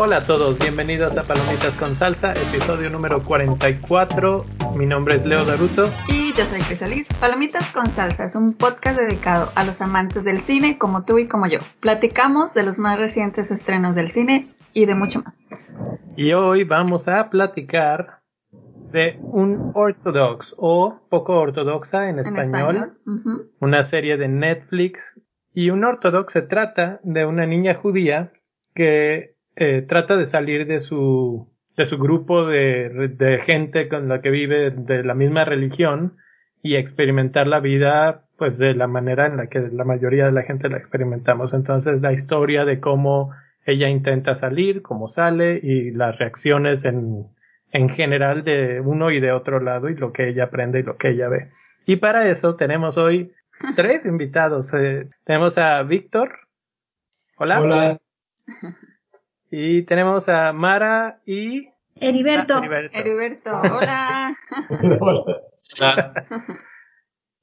Hola a todos, bienvenidos a Palomitas con Salsa, episodio número 44. Mi nombre es Leo Daruto. Y yo soy Crisolis. Palomitas con Salsa es un podcast dedicado a los amantes del cine como tú y como yo. Platicamos de los más recientes estrenos del cine y de mucho más. Y hoy vamos a platicar de un ortodox o poco ortodoxa en español, una serie de Netflix. Y un ortodox se trata de una niña judía que eh, trata de salir de su, de su grupo de, de, gente con la que vive de la misma religión y experimentar la vida pues de la manera en la que la mayoría de la gente la experimentamos. Entonces la historia de cómo ella intenta salir, cómo sale y las reacciones en, en general de uno y de otro lado y lo que ella aprende y lo que ella ve. Y para eso tenemos hoy tres invitados. Eh, tenemos a Víctor. Hola. Hola. Y tenemos a Mara y... Heriberto. Ah, Heriberto. Heriberto. Hola. Hola.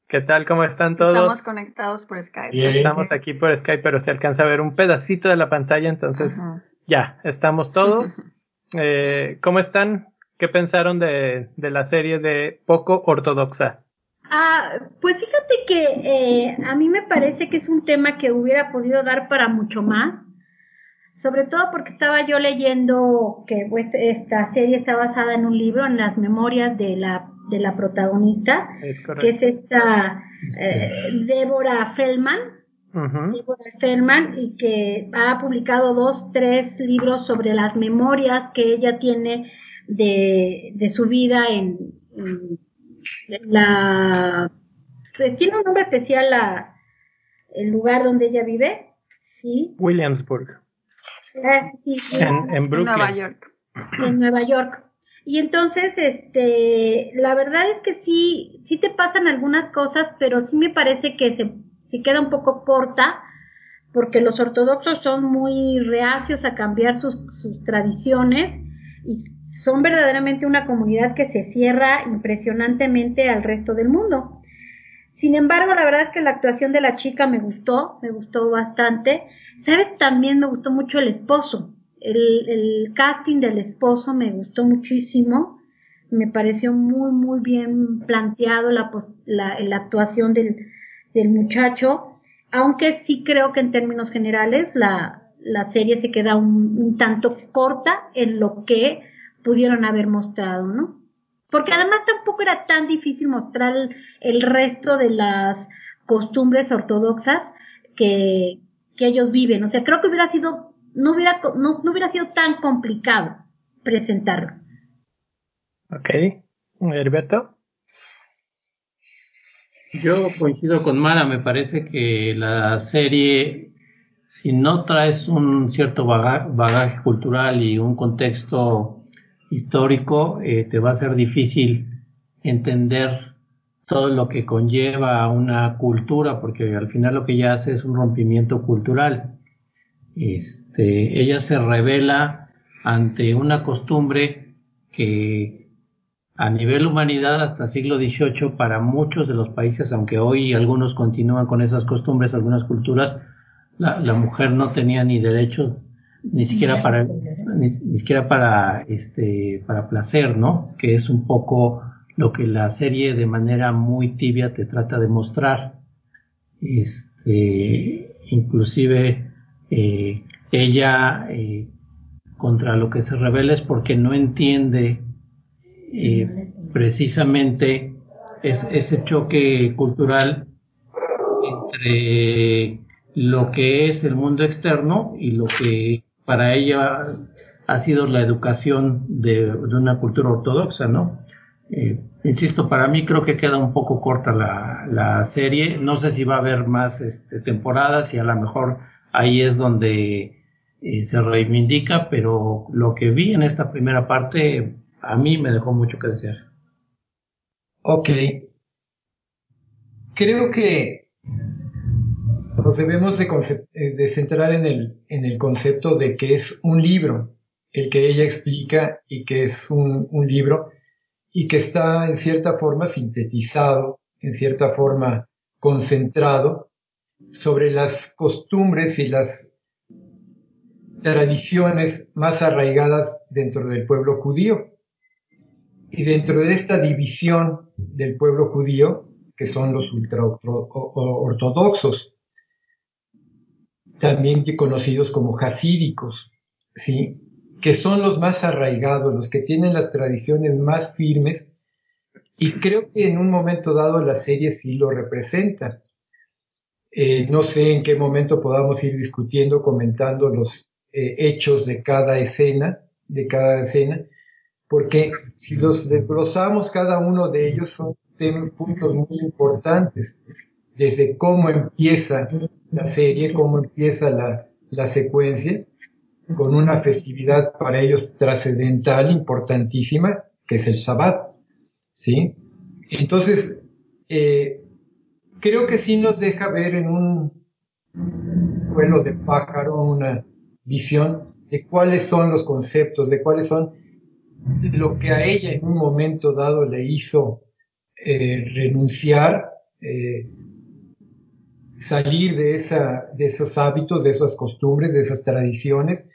¿Qué tal? ¿Cómo están todos? Estamos conectados por Skype. Bien. Estamos aquí por Skype, pero se alcanza a ver un pedacito de la pantalla, entonces Ajá. ya, estamos todos. eh, ¿Cómo están? ¿Qué pensaron de, de, la serie de Poco Ortodoxa? Ah, pues fíjate que eh, a mí me parece que es un tema que hubiera podido dar para mucho más sobre todo porque estaba yo leyendo que pues, esta serie está basada en un libro, en las memorias de la, de la protagonista, es que es esta eh, Débora Feldman. Uh -huh. Débora Feldman, y que ha publicado dos, tres libros sobre las memorias que ella tiene de, de su vida en, en la... Pues tiene un nombre especial la, el lugar donde ella vive, ¿sí? Williamsburg. Ah, sí, sí. En, en, Brooklyn. Nueva York. En Nueva York. Y entonces, este, la verdad es que sí, sí te pasan algunas cosas, pero sí me parece que se, se queda un poco corta, porque los ortodoxos son muy reacios a cambiar sus, sus tradiciones y son verdaderamente una comunidad que se cierra impresionantemente al resto del mundo. Sin embargo, la verdad es que la actuación de la chica me gustó, me gustó bastante. ¿Sabes? También me gustó mucho el esposo. El, casting del esposo me gustó muchísimo. Me pareció muy, muy bien planteado la, actuación del, muchacho. Aunque sí creo que en términos generales la, serie se queda un tanto corta en lo que pudieron haber mostrado, ¿no? Porque además tampoco era tan difícil mostrar el, el resto de las costumbres ortodoxas que, que, ellos viven. O sea, creo que hubiera sido, no hubiera, no, no hubiera sido tan complicado presentarlo. Ok. Heriberto. Yo coincido con Mara, me parece que la serie, si no traes un cierto bagaje, bagaje cultural y un contexto histórico, eh, te va a ser difícil entender todo lo que conlleva una cultura, porque al final lo que ella hace es un rompimiento cultural. Este, ella se revela ante una costumbre que a nivel humanidad hasta siglo XVIII para muchos de los países, aunque hoy algunos continúan con esas costumbres, algunas culturas, la mujer no tenía ni derechos ni siquiera para ni, ni, siquiera para este para placer no que es un poco lo que la serie de manera muy tibia te trata de mostrar. Este inclusive eh, ella eh, contra lo que se revela es porque no entiende eh, precisamente es, ese choque cultural entre lo que es el mundo externo y lo que para ella ha sido la educación de, una cultura ortodoxa, ¿no? Eh, insisto, para mí creo que queda un poco corta la, la serie. No sé si va a haber más este, temporadas y a lo mejor ahí es donde eh, se reivindica, pero lo que vi en esta primera parte a mí me dejó mucho que desear. Ok. Creo que nos debemos de, de, centrar en el, en el concepto de que es un libro, el que ella explica y que es un, un libro, y que está en cierta forma sintetizado, en cierta forma concentrado sobre las costumbres y las tradiciones más arraigadas dentro del pueblo judío. Y dentro de esta división del pueblo judío, que son los ultraortodoxos, también conocidos como hasídicos, ¿sí? que son los más arraigados, los que tienen las tradiciones más firmes, y creo que en un momento dado la serie sí lo representa. Eh, no sé en qué momento podamos ir discutiendo, comentando los eh, hechos de cada escena, de cada escena, porque si los desglosamos cada uno de ellos son puntos muy importantes, desde cómo empieza la serie, cómo empieza la, la secuencia, con una festividad para ellos trascendental, importantísima, que es el Shabbat, ¿sí? Entonces, eh, creo que sí nos deja ver en un vuelo de pájaro una visión de cuáles son los conceptos, de cuáles son lo que a ella en un momento dado le hizo eh, renunciar, eh, salir de, esa, de esos hábitos, de esas costumbres, de esas tradiciones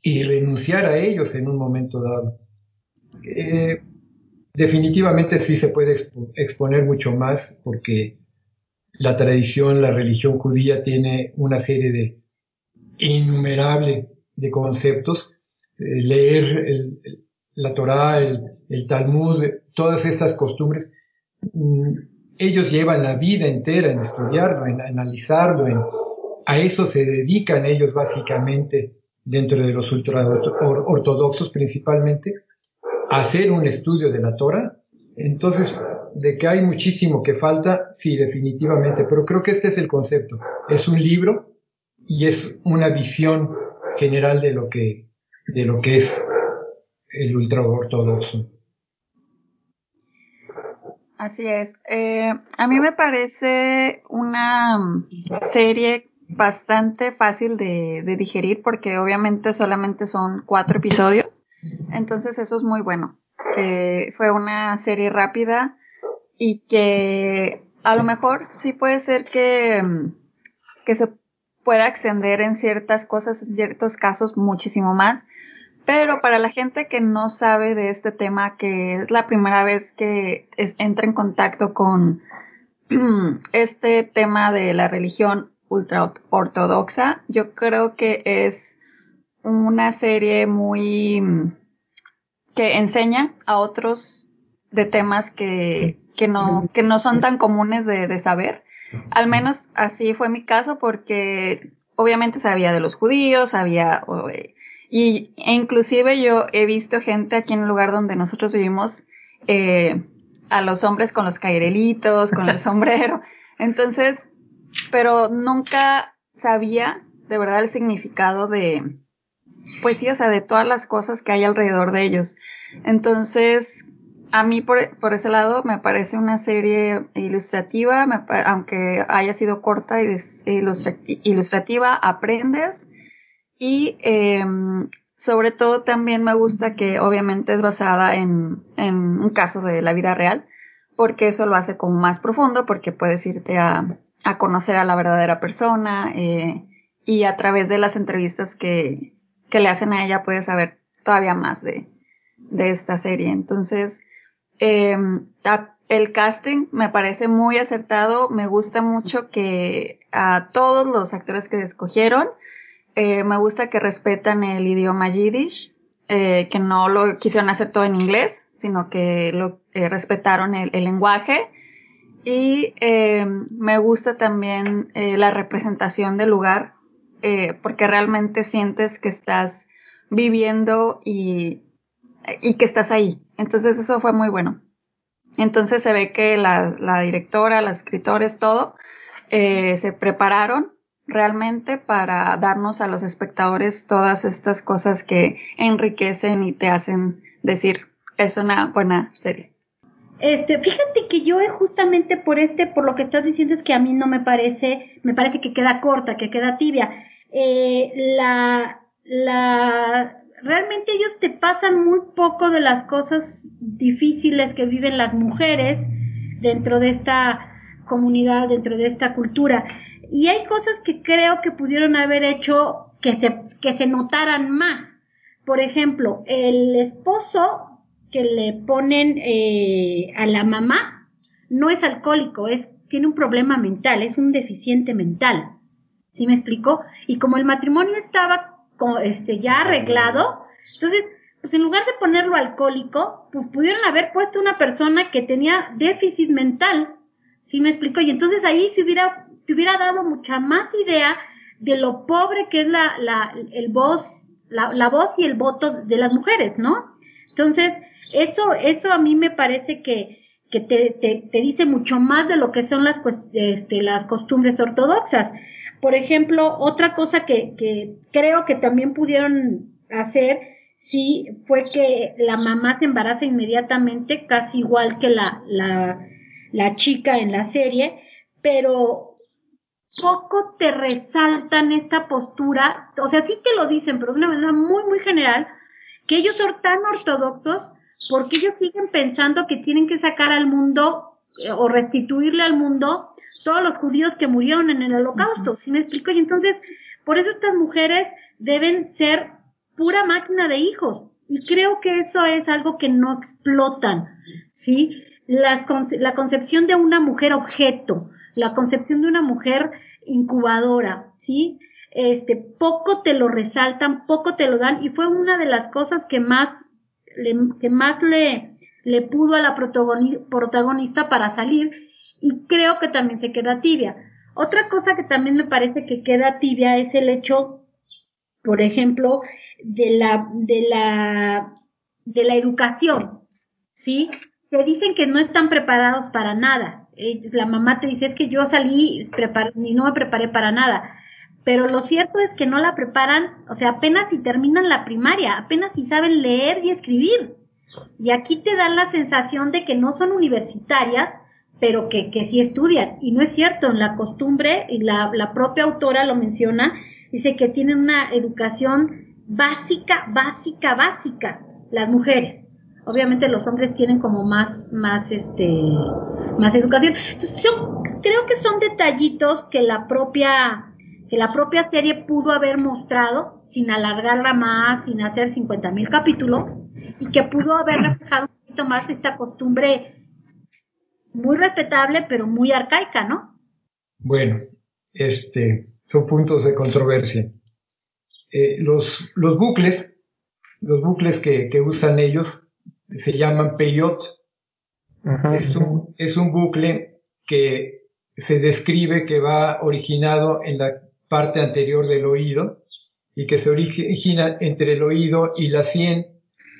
y renunciar a ellos en un momento dado. Eh, definitivamente sí se puede exponer mucho más porque la tradición, la religión judía tiene una serie de innumerable de conceptos. Eh, leer la Torá, el, Talmud, todas estas costumbres, mm, ellos llevan la vida entera en estudiarlo, en analizarlo, en, a eso se dedican ellos básicamente dentro de los ultraortodoxos principalmente, hacer un estudio de la Torah. Entonces, de que hay muchísimo que falta, sí, definitivamente, pero creo que este es el concepto. Es un libro y es una visión general de lo que, de lo que es el ultraortodoxo. Así es. Eh, a mí me parece una serie bastante fácil de, digerir porque obviamente solamente son cuatro episodios. Entonces eso es muy bueno. fue una serie rápida y que a lo mejor sí puede ser que, que se pueda extender en ciertas cosas, en ciertos casos muchísimo más. Pero para la gente que no sabe de este tema, que es la primera vez que entra en contacto con este tema de la religión ultra ortodoxa. Yo creo que es una serie muy que enseña a otros de temas que, que, no, que no son tan comunes de, saber. Al menos así fue mi caso porque obviamente sabía de los judíos, sabía, y e inclusive yo he visto gente aquí en el lugar donde nosotros vivimos, eh, a los hombres con los cairelitos, con el sombrero. Entonces, pero nunca sabía de verdad el significado de, pues sí, o sea, de todas las cosas que hay alrededor de ellos. Entonces, a mí por, por ese lado me parece una serie ilustrativa, aunque haya sido corta y ilustrativa, aprendes y em, sobre todo también me gusta que obviamente es basada en, en un caso de la vida real, porque eso lo hace como más profundo, porque puedes irte a, a conocer a la verdadera persona eh, y a través de las entrevistas que, que, le hacen a ella puedes saber todavía más de, de esta serie. Entonces, eh, el casting me parece muy acertado, me gusta mucho que a todos los actores que escogieron, eh, me gusta que respetan el idioma yiddish, eh, que no lo quisieron hacer todo en inglés, sino que lo eh, respetaron el, el lenguaje y eh, me gusta también eh, la representación del lugar, eh, porque realmente sientes que estás viviendo y, y, que estás ahí. Entonces eso fue muy bueno. Entonces se ve que la, la directora, los escritores, todo, se prepararon realmente para darnos a los espectadores todas estas cosas que enriquecen y te hacen decir, es una buena serie. Este, fíjate que yo justamente por este, por lo que estás diciendo es que a mí no me parece, me parece que queda corta, que queda tibia. Eh, la, la, realmente ellos te pasan muy poco de las cosas difíciles que viven las mujeres dentro de esta comunidad, dentro de esta cultura. Y hay cosas que creo que pudieron haber hecho que se, que se notaran más. Por ejemplo, el esposo que le ponen eh, a la mamá no es alcohólico, es, tiene un problema mental, es un deficiente mental. ¿Sí me explico? Y como el matrimonio estaba este, ya arreglado. Entonces, pues en lugar de ponerlo alcohólico, pues pudieron haber puesto una persona que tenía déficit mental. ¿Sí me explico? Y entonces ahí se hubiera, te hubiera dado mucha más idea de lo pobre que es la, la, el voz, la, la voz y el voto de las mujeres, ¿no? Entonces, eso, eso a mí me parece que, que te, te, te, dice mucho más de lo que son las, este, las costumbres ortodoxas. Por ejemplo, otra cosa que, que creo que también pudieron hacer, sí, fue que la mamá se embaraza inmediatamente, casi igual que la, la, la chica en la serie, pero poco te resaltan esta postura, o sea, sí te lo dicen, pero de una manera muy, muy general, que ellos son tan ortodoxos porque ellos siguen pensando que tienen que sacar al mundo eh, o restituirle al mundo todos los judíos que murieron en el holocausto, ¿sí me explico? Y entonces, por eso estas mujeres deben ser pura máquina de hijos. Y creo que eso es algo que no explotan, ¿sí? la concepción de una mujer objeto, la concepción de una mujer incubadora, ¿sí? Este, poco te lo resaltan, poco te lo dan, y fue una de las cosas que más, le, que más le, le pudo a la protagonista para salir, y creo que también se queda tibia. Otra cosa que también me parece que queda tibia es el hecho, por ejemplo, de la, de la, de la educación, ¿sí? Te dicen que no están preparados para nada. La mamá te dice, es que yo salí y no me preparé para nada. Pero lo cierto es que no la preparan, o sea, apenas si terminan la primaria, apenas si saben leer y escribir. Y aquí te dan la sensación de que no son universitarias, pero que, que sí estudian. Y no es cierto, en la costumbre, y la, la propia autora lo menciona, dice que tienen una educación básica, básica, básica, las mujeres. Obviamente los hombres tienen como más, más, este, más educación. Entonces yo creo que son detallitos que la propia, que la propia serie pudo haber mostrado sin alargarla más, sin hacer 50 mil capítulos, y que pudo haber reflejado un poquito más esta costumbre muy respetable, pero muy arcaica, ¿no? Bueno, este, son puntos de controversia. Eh, los, los bucles, los bucles que, que usan ellos se llaman peyot. es, un, es un bucle que se describe que va originado en la parte anterior del oído y que se origina entre el oído y la sien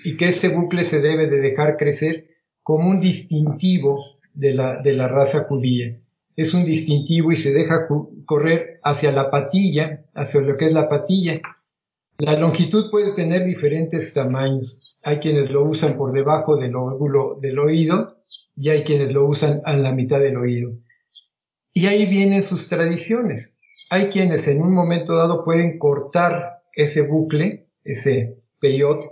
y que ese bucle se debe de dejar crecer como un distintivo de la, de la raza judía. Es un distintivo y se deja correr hacia la patilla, hacia lo que es la patilla. La longitud puede tener diferentes tamaños. Hay quienes lo usan por debajo del óvulo del oído y hay quienes lo usan a la mitad del oído. Y ahí vienen sus tradiciones. Hay quienes en un momento dado pueden cortar ese bucle, ese peyot,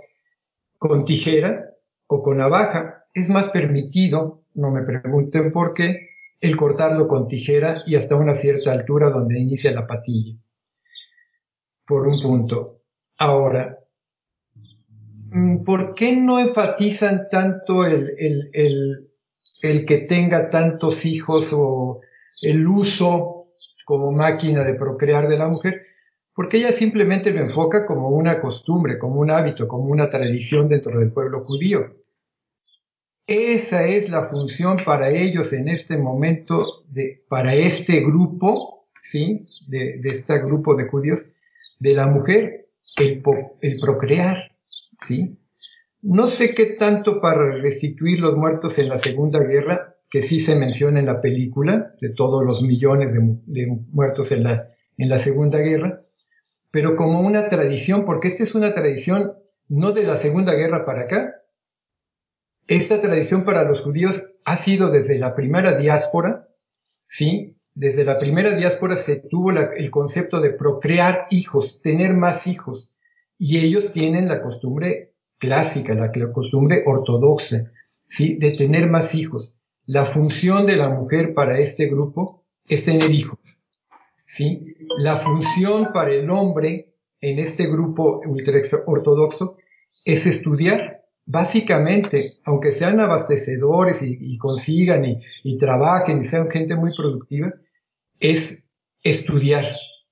con tijera o con navaja. Es más permitido no me pregunten por qué, el cortarlo con tijera y hasta una cierta altura donde inicia la patilla. Por un punto. Ahora, mm, ¿por qué no enfatizan tanto el, el, el que tenga tantos hijos o el uso como máquina de procrear de la mujer? Porque ella simplemente lo enfoca como una costumbre, como un hábito, como una tradición dentro del pueblo judío. Esa es la función para ellos en este momento, de, para este grupo, ¿sí? De, de este grupo de judíos, de la mujer, el, procrear, ¿sí? No sé qué tanto para restituir los muertos en la Segunda Guerra, que sí se menciona en la película, de todos los millones de, de muertos en la, en la Segunda Guerra, pero como una tradición, porque esta es una tradición no de la Segunda Guerra para acá, esta tradición para los judíos ha sido desde la primera diáspora, ¿sí? Desde la primera diáspora se tuvo el concepto de procrear hijos, tener más hijos. y ellos tienen la costumbre clásica, la, costumbre ortodoxa, ¿sí? de tener más hijos. La función de la mujer para este grupo es tener hijos. ¿sí? La función para el hombre en este grupo ultra ortodoxo es estudiar. Básicamente, aunque sean abastecedores y, consigan y, y, trabajen y sean gente muy productiva, es estudiar.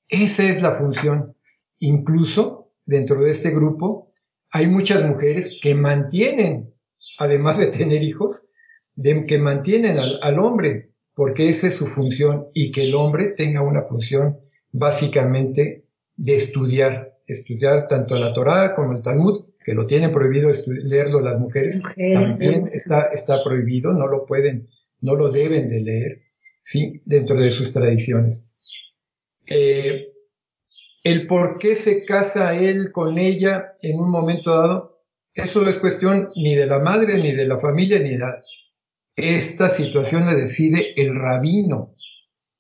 Esa es la función. Incluso dentro de este grupo hay muchas mujeres que mantienen, además de tener hijos, de, que mantienen al, al hombre, porque esa es su función y que el hombre tenga una función básicamente de estudiar, estudiar tanto la Torá como el Talmud, que lo tienen prohibido leerlo las mujeres, también está, está prohibido, no lo pueden, no lo deben de leer, ¿sí? Dentro de sus tradiciones. Eh, el por qué se casa él con ella en un momento dado, eso no es cuestión ni de la madre, ni de la familia, ni de. Esta situación la decide el rabino.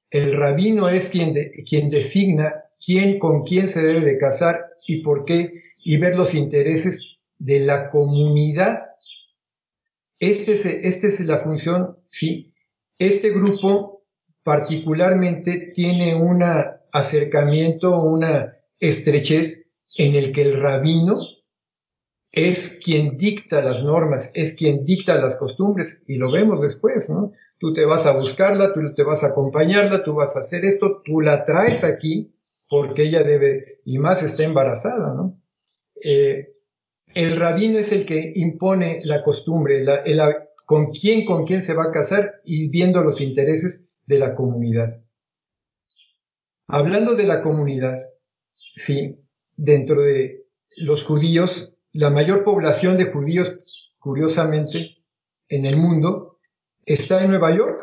El rabino es quien, quien designa quién con quién se debe de casar y por qué, y ver los intereses de la comunidad. Esta es, este es la función, sí. Este grupo particularmente tiene un acercamiento, una estrechez en el que el rabino es quien dicta las normas, es quien dicta las costumbres y lo vemos después, ¿no? Tú te vas a buscarla, tú te vas a acompañarla, tú vas a hacer esto, tú la traes aquí porque ella debe, y más está embarazada, ¿no? Eh, el rabino es el que impone la costumbre, con quién, con quién se va a casar y viendo los intereses de la comunidad. Hablando de la comunidad, sí, dentro de los judíos, la mayor población de judíos, curiosamente, en el mundo, está en Nueva York.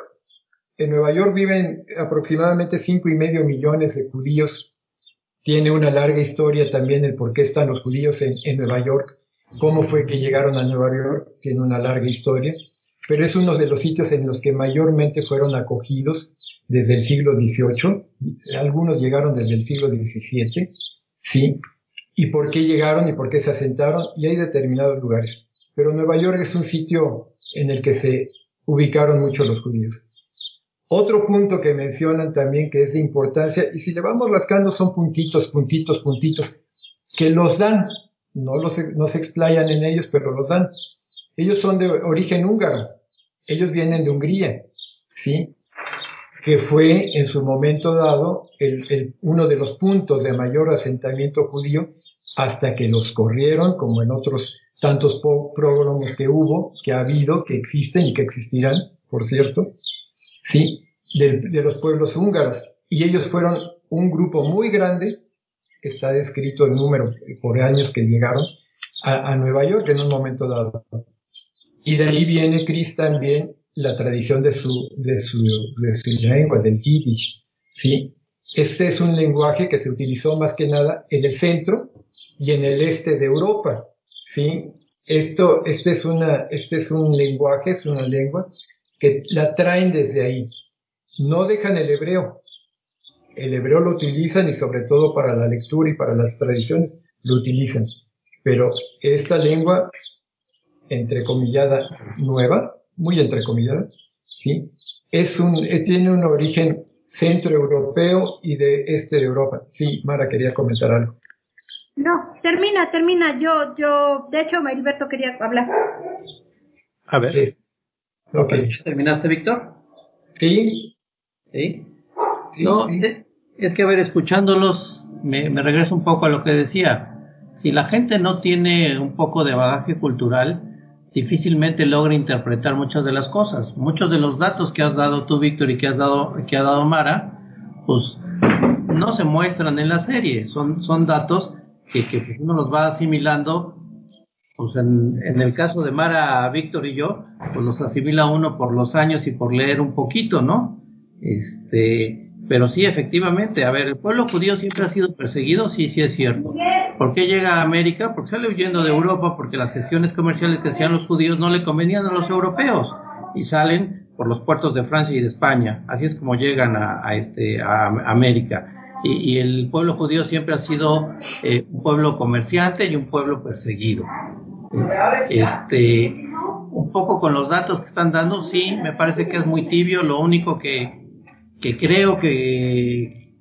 En Nueva York viven aproximadamente cinco y medio millones de judíos. Tiene una larga historia también el por qué están los judíos en, en Nueva York, cómo fue que llegaron a Nueva York, tiene una larga historia pero es uno de los sitios en los que mayormente fueron acogidos desde el siglo XVIII, algunos llegaron desde el siglo XVII, ¿sí? ¿Y por qué llegaron y por qué se asentaron? Y hay determinados lugares. Pero Nueva York es un sitio en el que se ubicaron muchos los judíos. Otro punto que mencionan también que es de importancia, y si le vamos rascando son puntitos, puntitos, puntitos, que los dan, no, los, no se explayan en ellos, pero los dan. Ellos son de origen húngaro, ellos vienen de Hungría, ¿sí? que fue en su momento dado uno de los puntos de mayor asentamiento judío hasta que los corrieron, como en otros tantos prógromos que hubo, que ha habido, que existen y que existirán, por cierto, sí, de, los pueblos húngaros. Y ellos fueron un grupo muy grande, está descrito el número por años que llegaron a Nueva York en un momento dado. Y de ahí viene, Chris, también la tradición de su, de su, de su lengua, del Yiddish. ¿sí? Este es un lenguaje que se utilizó más que nada en el centro y en el este de Europa. ¿sí? Esto, este, es una, este es un lenguaje, es una lengua que la traen desde ahí. No dejan el hebreo. El hebreo lo utilizan y sobre todo para la lectura y para las tradiciones lo utilizan. Pero esta lengua entrecomillada nueva, muy entrecomillada, ¿sí? Es un, tiene un origen centroeuropeo y de este de Europa. Sí, Mara quería comentar algo. No, termina, termina. Yo, yo, de hecho, Heriberto quería hablar. A ver. ¿Terminaste, Víctor? Sí. ¿Sí? no, eh, Es, que, a ver, escuchándolos, me, me regreso un poco a lo que decía. Si la gente no tiene un poco de bagaje cultural, difícilmente logra interpretar muchas de las cosas. Muchos de los datos que has dado tú, Víctor, y que has dado, que ha dado Mara, pues no se muestran en la serie. Son, son datos que, que uno los va asimilando. Pues en, en, el caso de Mara, Víctor y yo, pues los asimila uno por los años y por leer un poquito, ¿no? Este, pero sí, efectivamente, a ver, el pueblo judío siempre ha sido perseguido, sí, sí es cierto. ¿Por qué llega a América? Porque sale huyendo de Europa, porque las gestiones comerciales que hacían los judíos no le convenían a los europeos y salen por los puertos de Francia y de España. Así es como llegan a, este, América. y, el pueblo judío siempre ha sido eh, un pueblo comerciante y un pueblo perseguido. Este, un poco con los datos que están dando, sí, me parece que es muy tibio. Lo único que, que creo que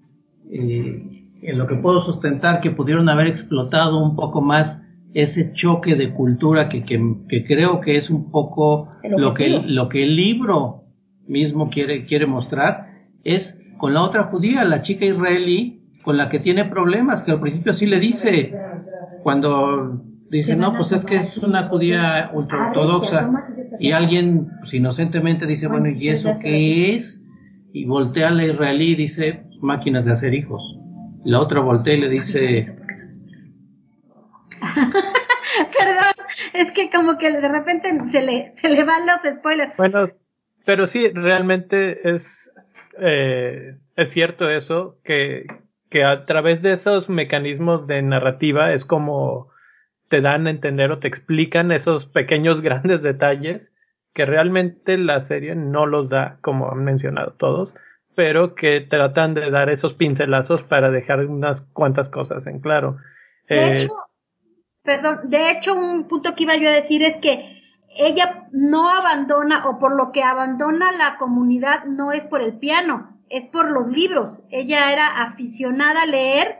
eh, en lo que puedo sustentar que pudieron haber explotado un poco más ese choque de cultura que, que, creo que es un poco lo que, lo que el libro mismo quiere, quiere mostrar, es con la otra judía, la chica israelí, con la que tiene problemas, que al principio sí le dice, cuando dice, no, pues es que es una judía ultraortodoxa, y alguien pues, inocentemente dice, bueno, ¿y eso qué es? Y voltea a la israelí y dice, máquinas de hacer hijos. La otra voltea y le dice... Perdón, es que como que de repente se le, se le van los spoilers. Bueno, pero sí, realmente es, eh, es cierto eso, que, que a través de esos mecanismos de narrativa es como te dan a entender o te explican esos pequeños grandes detalles que realmente la serie no los da, como han mencionado todos, pero que tratan de dar esos pincelazos para dejar unas cuantas cosas en claro. De hecho, perdón, de hecho un punto que iba yo a decir es que ella no abandona o por lo que abandona la comunidad no es por el piano, es por los libros. Ella era aficionada a leer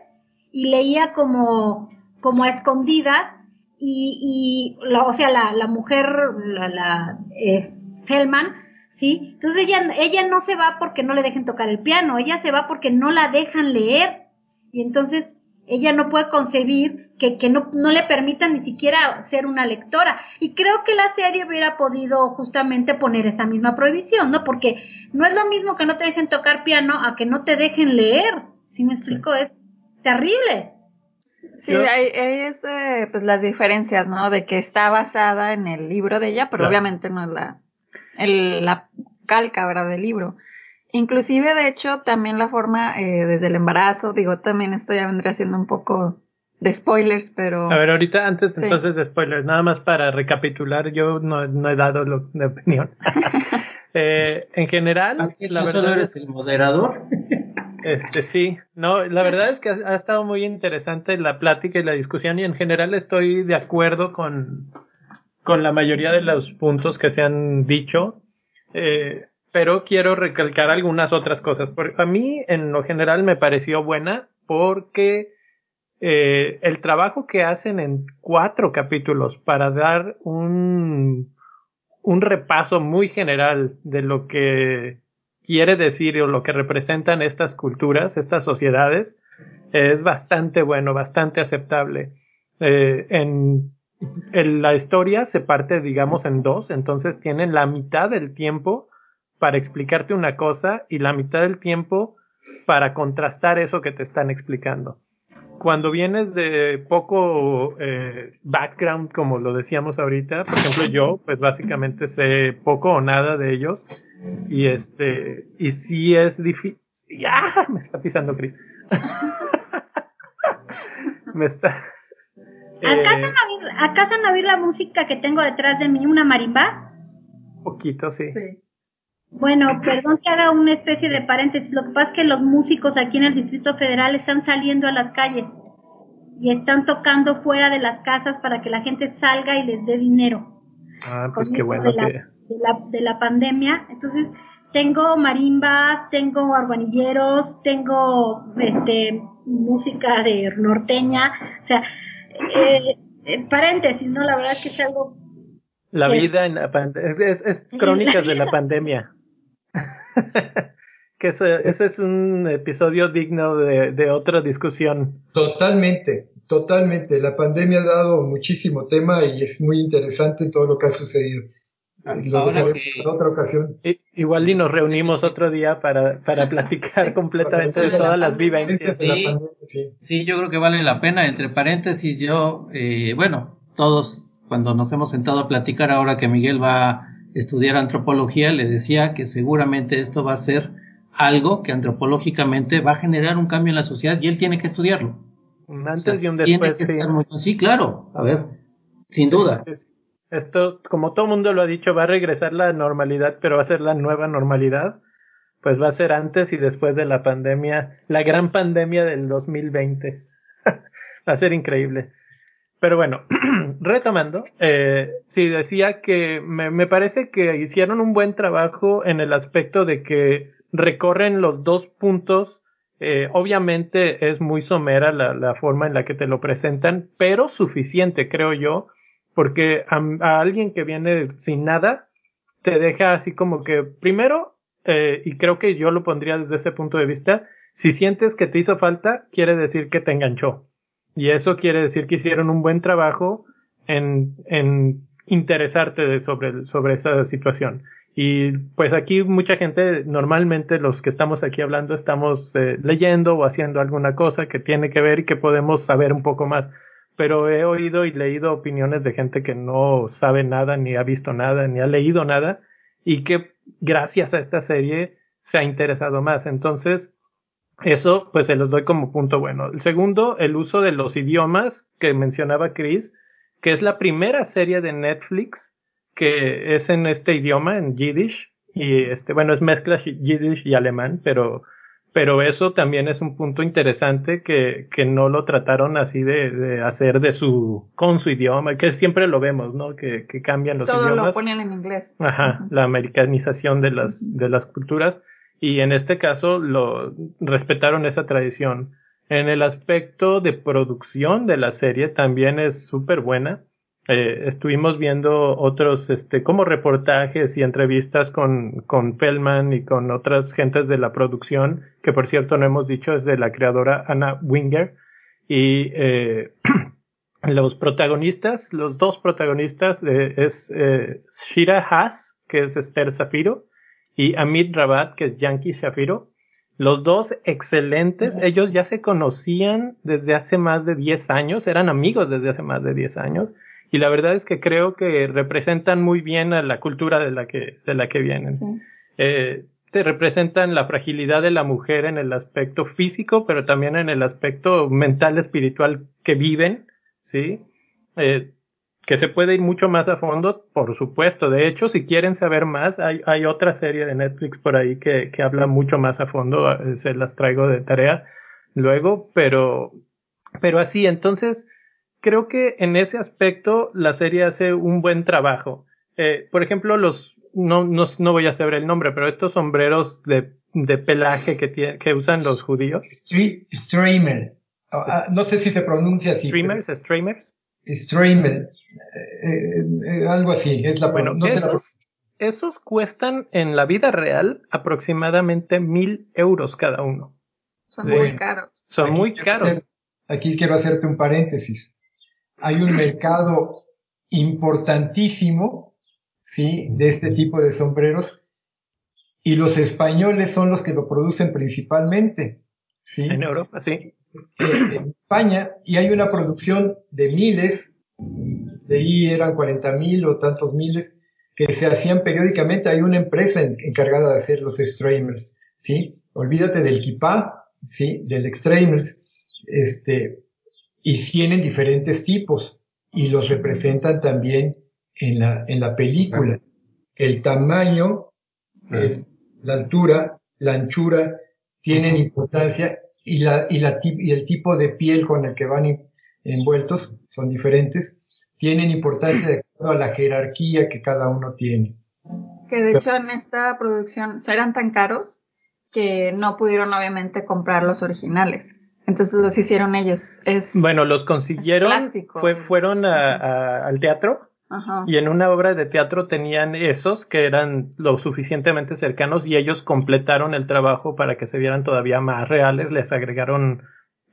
y leía como, como a escondidas y, y la, o sea, la, la mujer, la, la eh, Hellman, ¿sí? Entonces ella, ella no se va porque no le dejen tocar el piano, ella se va porque no la dejan leer. Y entonces ella no puede concebir que, que no, no, le permitan ni siquiera ser una lectora. Y creo que la serie hubiera podido justamente poner esa misma prohibición, ¿no? Porque no es lo mismo que no te dejen tocar piano a que no te dejen leer. Si me explico, es terrible. Sí, hay, es, pues las diferencias, ¿no? De que está basada en el libro de ella, pero obviamente no es la, el, la calca, ¿verdad? Del libro. Inclusive, de hecho, también la forma eh, desde el embarazo, digo, también esto ya vendría siendo un poco de spoilers, pero... A ver, ahorita antes entonces de spoilers, nada más para recapitular, yo no, no he dado lo, de opinión. eh, en general, la verdad eres el moderador. Este sí, no, la verdad es que ha, estado muy interesante la plática y la discusión y en general estoy de acuerdo con, con la mayoría de los puntos que se han dicho, eh, pero quiero recalcar algunas otras cosas. a mí, en lo general, me pareció buena porque eh, el trabajo que hacen en cuatro capítulos para dar un, un repaso muy general de lo que quiere decir o lo que representan estas culturas, estas sociedades, es bastante bueno, bastante aceptable. Eh, en, la historia se parte, digamos, en dos, entonces tienen la mitad del tiempo para explicarte una cosa y la mitad del tiempo para contrastar eso que te están explicando. Cuando vienes de poco eh, background, como lo decíamos ahorita, por ejemplo yo, pues básicamente sé poco o nada de ellos, y este, y sí es difícil. ¡Ya! Me está pisando Chris. me está. ¿Acaso eh, no oír la música que tengo detrás de mí, una marimba? Poquito, sí. Sí. Bueno, perdón que haga una especie de paréntesis. Lo que pasa es que los músicos aquí en el Distrito Federal están saliendo a las calles y están tocando fuera de las casas para que la gente salga y les dé dinero. Ah, pues qué bueno que de la, de la pandemia. Entonces, tengo marimbas, tengo arbanilleros, tengo este música de norteña, o sea, eh, eh, paréntesis, ¿no? La verdad es que es algo... La vida en la pandemia, es, crónicas de la pandemia. que ese, ese, es un episodio digno de, de, otra discusión. Totalmente, totalmente. La pandemia ha dado muchísimo tema y es muy interesante todo lo que ha sucedido. Otra ocasión. Igual y nos reunimos otro día para, para platicar completamente de todas las vivencias. Sí, sí, yo creo que vale la pena. Entre paréntesis, yo, eh, bueno, todos cuando nos hemos sentado a platicar ahora que Miguel va a estudiar antropología, le decía que seguramente esto va a ser algo que antropológicamente va a generar un cambio en la sociedad y él tiene que estudiarlo. Un antes y un después. Sí. sí, claro, a ver, sin duda. Esto, como todo mundo lo ha dicho, va a regresar la normalidad, pero va a ser la nueva normalidad. pues va a ser antes y después de la pandemia, la gran pandemia del 2020. va a ser increíble. Pero bueno, retomando, eh, sí decía que me, me, parece que hicieron un buen trabajo en el aspecto de que recorren los dos puntos. Eh, obviamente es muy somera la, la, forma en la que te lo presentan, pero suficiente, creo yo, porque a, alguien que viene sin nada, te deja así como que, primero, eh, y creo que yo lo pondría desde ese punto de vista, si sientes que te hizo falta, quiere decir que te enganchó. Y eso quiere decir que hicieron un buen trabajo en, en interesarte sobre, sobre esa situación. Y pues aquí mucha gente, normalmente los que estamos aquí hablando, estamos eh, leyendo o haciendo alguna cosa que tiene que ver y que podemos saber un poco más. Pero he oído y leído opiniones de gente que no sabe nada, ni ha visto nada, ni ha leído nada, y que gracias a esta serie se ha interesado más. Entonces, eso pues se los doy como punto bueno. El segundo, el uso de los idiomas que mencionaba Chris, que es la primera serie de Netflix que es en este idioma, en Yiddish, y este, bueno, es mezcla Yiddish y alemán, pero, pero eso también es un punto interesante que, que no lo trataron así de, de, hacer de su, con su idioma, que siempre lo vemos, ¿no? Que, que cambian los Todo idiomas. lo ponen en inglés. Ajá, uh -huh. la americanización de las, uh -huh. de las culturas y en este caso lo respetaron esa tradición. En el aspecto de producción de la serie también es súper buena. Eh, estuvimos viendo otros, este, como reportajes y entrevistas con, con Feldman y con otras gentes de la producción, que por cierto no hemos dicho es de la creadora Anna Winger. Y eh, los protagonistas, los dos protagonistas eh, es Shira Haas, que es Esther Zafiro, y Amit Rabat, que es Yankee Shafiro. Los dos excelentes, ellos ya se conocían desde hace más de 10 años, eran amigos desde hace más de 10 años, y la verdad es que creo que representan muy bien a la cultura de la que, de la que vienen. Sí. Eh, te representan la fragilidad de la mujer en el aspecto físico, pero también en el aspecto mental, espiritual que viven, ¿sí? Eh, que se puede ir mucho más a fondo, por supuesto. De hecho, si quieren saber más, hay, hay otra serie de Netflix por ahí que, que, habla mucho más a fondo, eh, se las traigo de tarea luego, pero, pero así, entonces, creo que en ese aspecto la serie hace un buen trabajo. Eh, por ejemplo, los, no, no, no, voy a saber el nombre, pero estos sombreros de, de pelaje que, tiene, que usan los judíos. Streamer. Uh, no sé si se pronuncia así. Streamers, pero... streamers. Streamer, eh, eh, algo así, es la bueno, no esos, la... esos cuestan en la vida real aproximadamente mil euros cada uno. Son sí. muy caros. Son aquí muy caros. Hacer, aquí quiero hacerte un paréntesis. Hay un mercado importantísimo, sí, de este tipo de sombreros y los españoles son los que lo producen principalmente, sí. En Europa, sí en España y hay una producción de miles, de ahí eran 40 mil o tantos miles, que se hacían periódicamente. Hay una empresa en, encargada de hacer los streamers, ¿sí? Olvídate del kipá, ¿sí? Del extremers, este, y tienen diferentes tipos y los representan también en la, en la película. El tamaño, el, la altura, la anchura, tienen importancia y, la, y, la, y el tipo de piel con el que van envueltos son diferentes, tienen importancia de acuerdo a la jerarquía que cada uno tiene. Que de hecho en esta producción eran tan caros que no pudieron obviamente comprar los originales. Entonces los hicieron ellos. Es, bueno, los consiguieron, plástico, fue, fueron a, a, al teatro Ajá. y en una obra de teatro tenían esos que eran lo suficientemente cercanos y ellos completaron el trabajo para que se vieran todavía más reales, les agregaron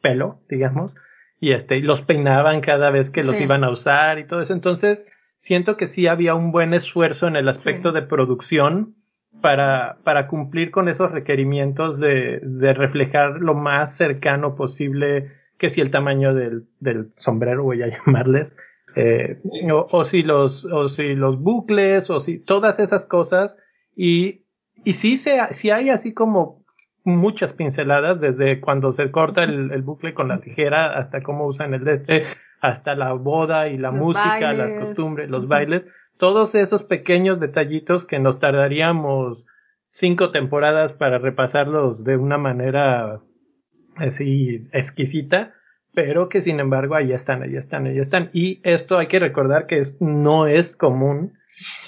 pelo, digamos, y este, los peinaban cada vez que los Sí. iban a usar y todo eso. Entonces, siento que sí había un buen esfuerzo en el aspecto Sí. de producción para, para cumplir con esos requerimientos de, de reflejar lo más cercano posible que si el tamaño del, del sombrero, voy a llamarles, eh, o, o si los, o si los bucles, o si todas esas cosas, y, y sí, se, sí hay así como muchas pinceladas, desde cuando se corta el, el bucle con la tijera hasta cómo usan el de este, hasta la boda y la Los música, las costumbres, los bailes, todos esos pequeños detallitos que nos tardaríamos cinco temporadas para repasarlos de una manera así exquisita, pero que sin embargo ahí están, ahí están, ahí están. Y esto hay que recordar que es, no es común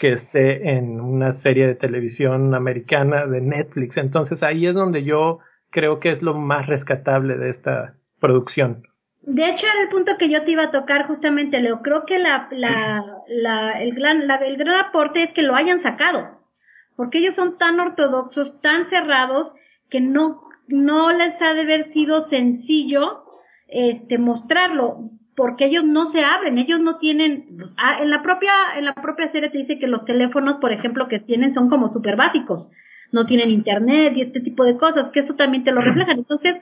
que esté en una serie de televisión americana de Netflix. Entonces ahí es donde yo creo que es lo más rescatable de esta producción. De hecho, era el punto que yo te iba a tocar justamente, Leo. Creo que la, la, el, gran, el gran aporte es que lo hayan sacado, porque ellos son tan ortodoxos, tan cerrados, que no, no les ha de haber sido sencillo este, mostrarlo, porque ellos no se abren, ellos no tienen, ah, en la propia, en la propia serie te dice que los teléfonos, por ejemplo, que tienen son como súper básicos, no tienen internet y este tipo de cosas, que eso también te lo reflejan. Entonces,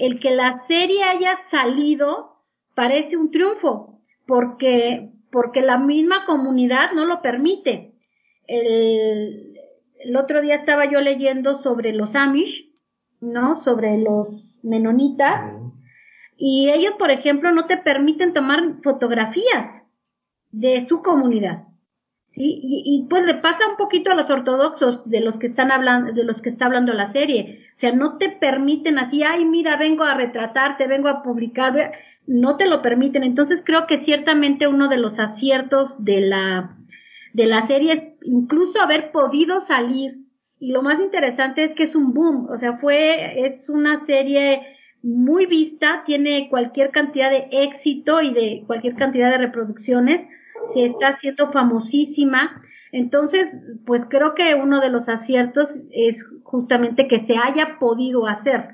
el que la serie haya salido parece un triunfo, porque, porque la misma comunidad no lo permite. El, el otro día estaba yo leyendo sobre los Amish, ¿no? Sobre los menonitas, y ellos, por ejemplo, no te permiten tomar fotografías de su comunidad. ¿Sí? Y, pues le pasa un poquito a los ortodoxos de los que están hablando, de los que está hablando la serie. O sea, no te permiten así, ay, mira, vengo a retratarte, vengo a publicar, no te lo permiten. Entonces creo que ciertamente uno de los aciertos de la, de la serie es incluso haber podido salir. Y lo más interesante es que es un boom, o sea, fue, es una serie muy vista, tiene cualquier cantidad de éxito y de cualquier cantidad de reproducciones, se está haciendo famosísima. Entonces, pues creo que uno de los aciertos es justamente que se haya podido hacer.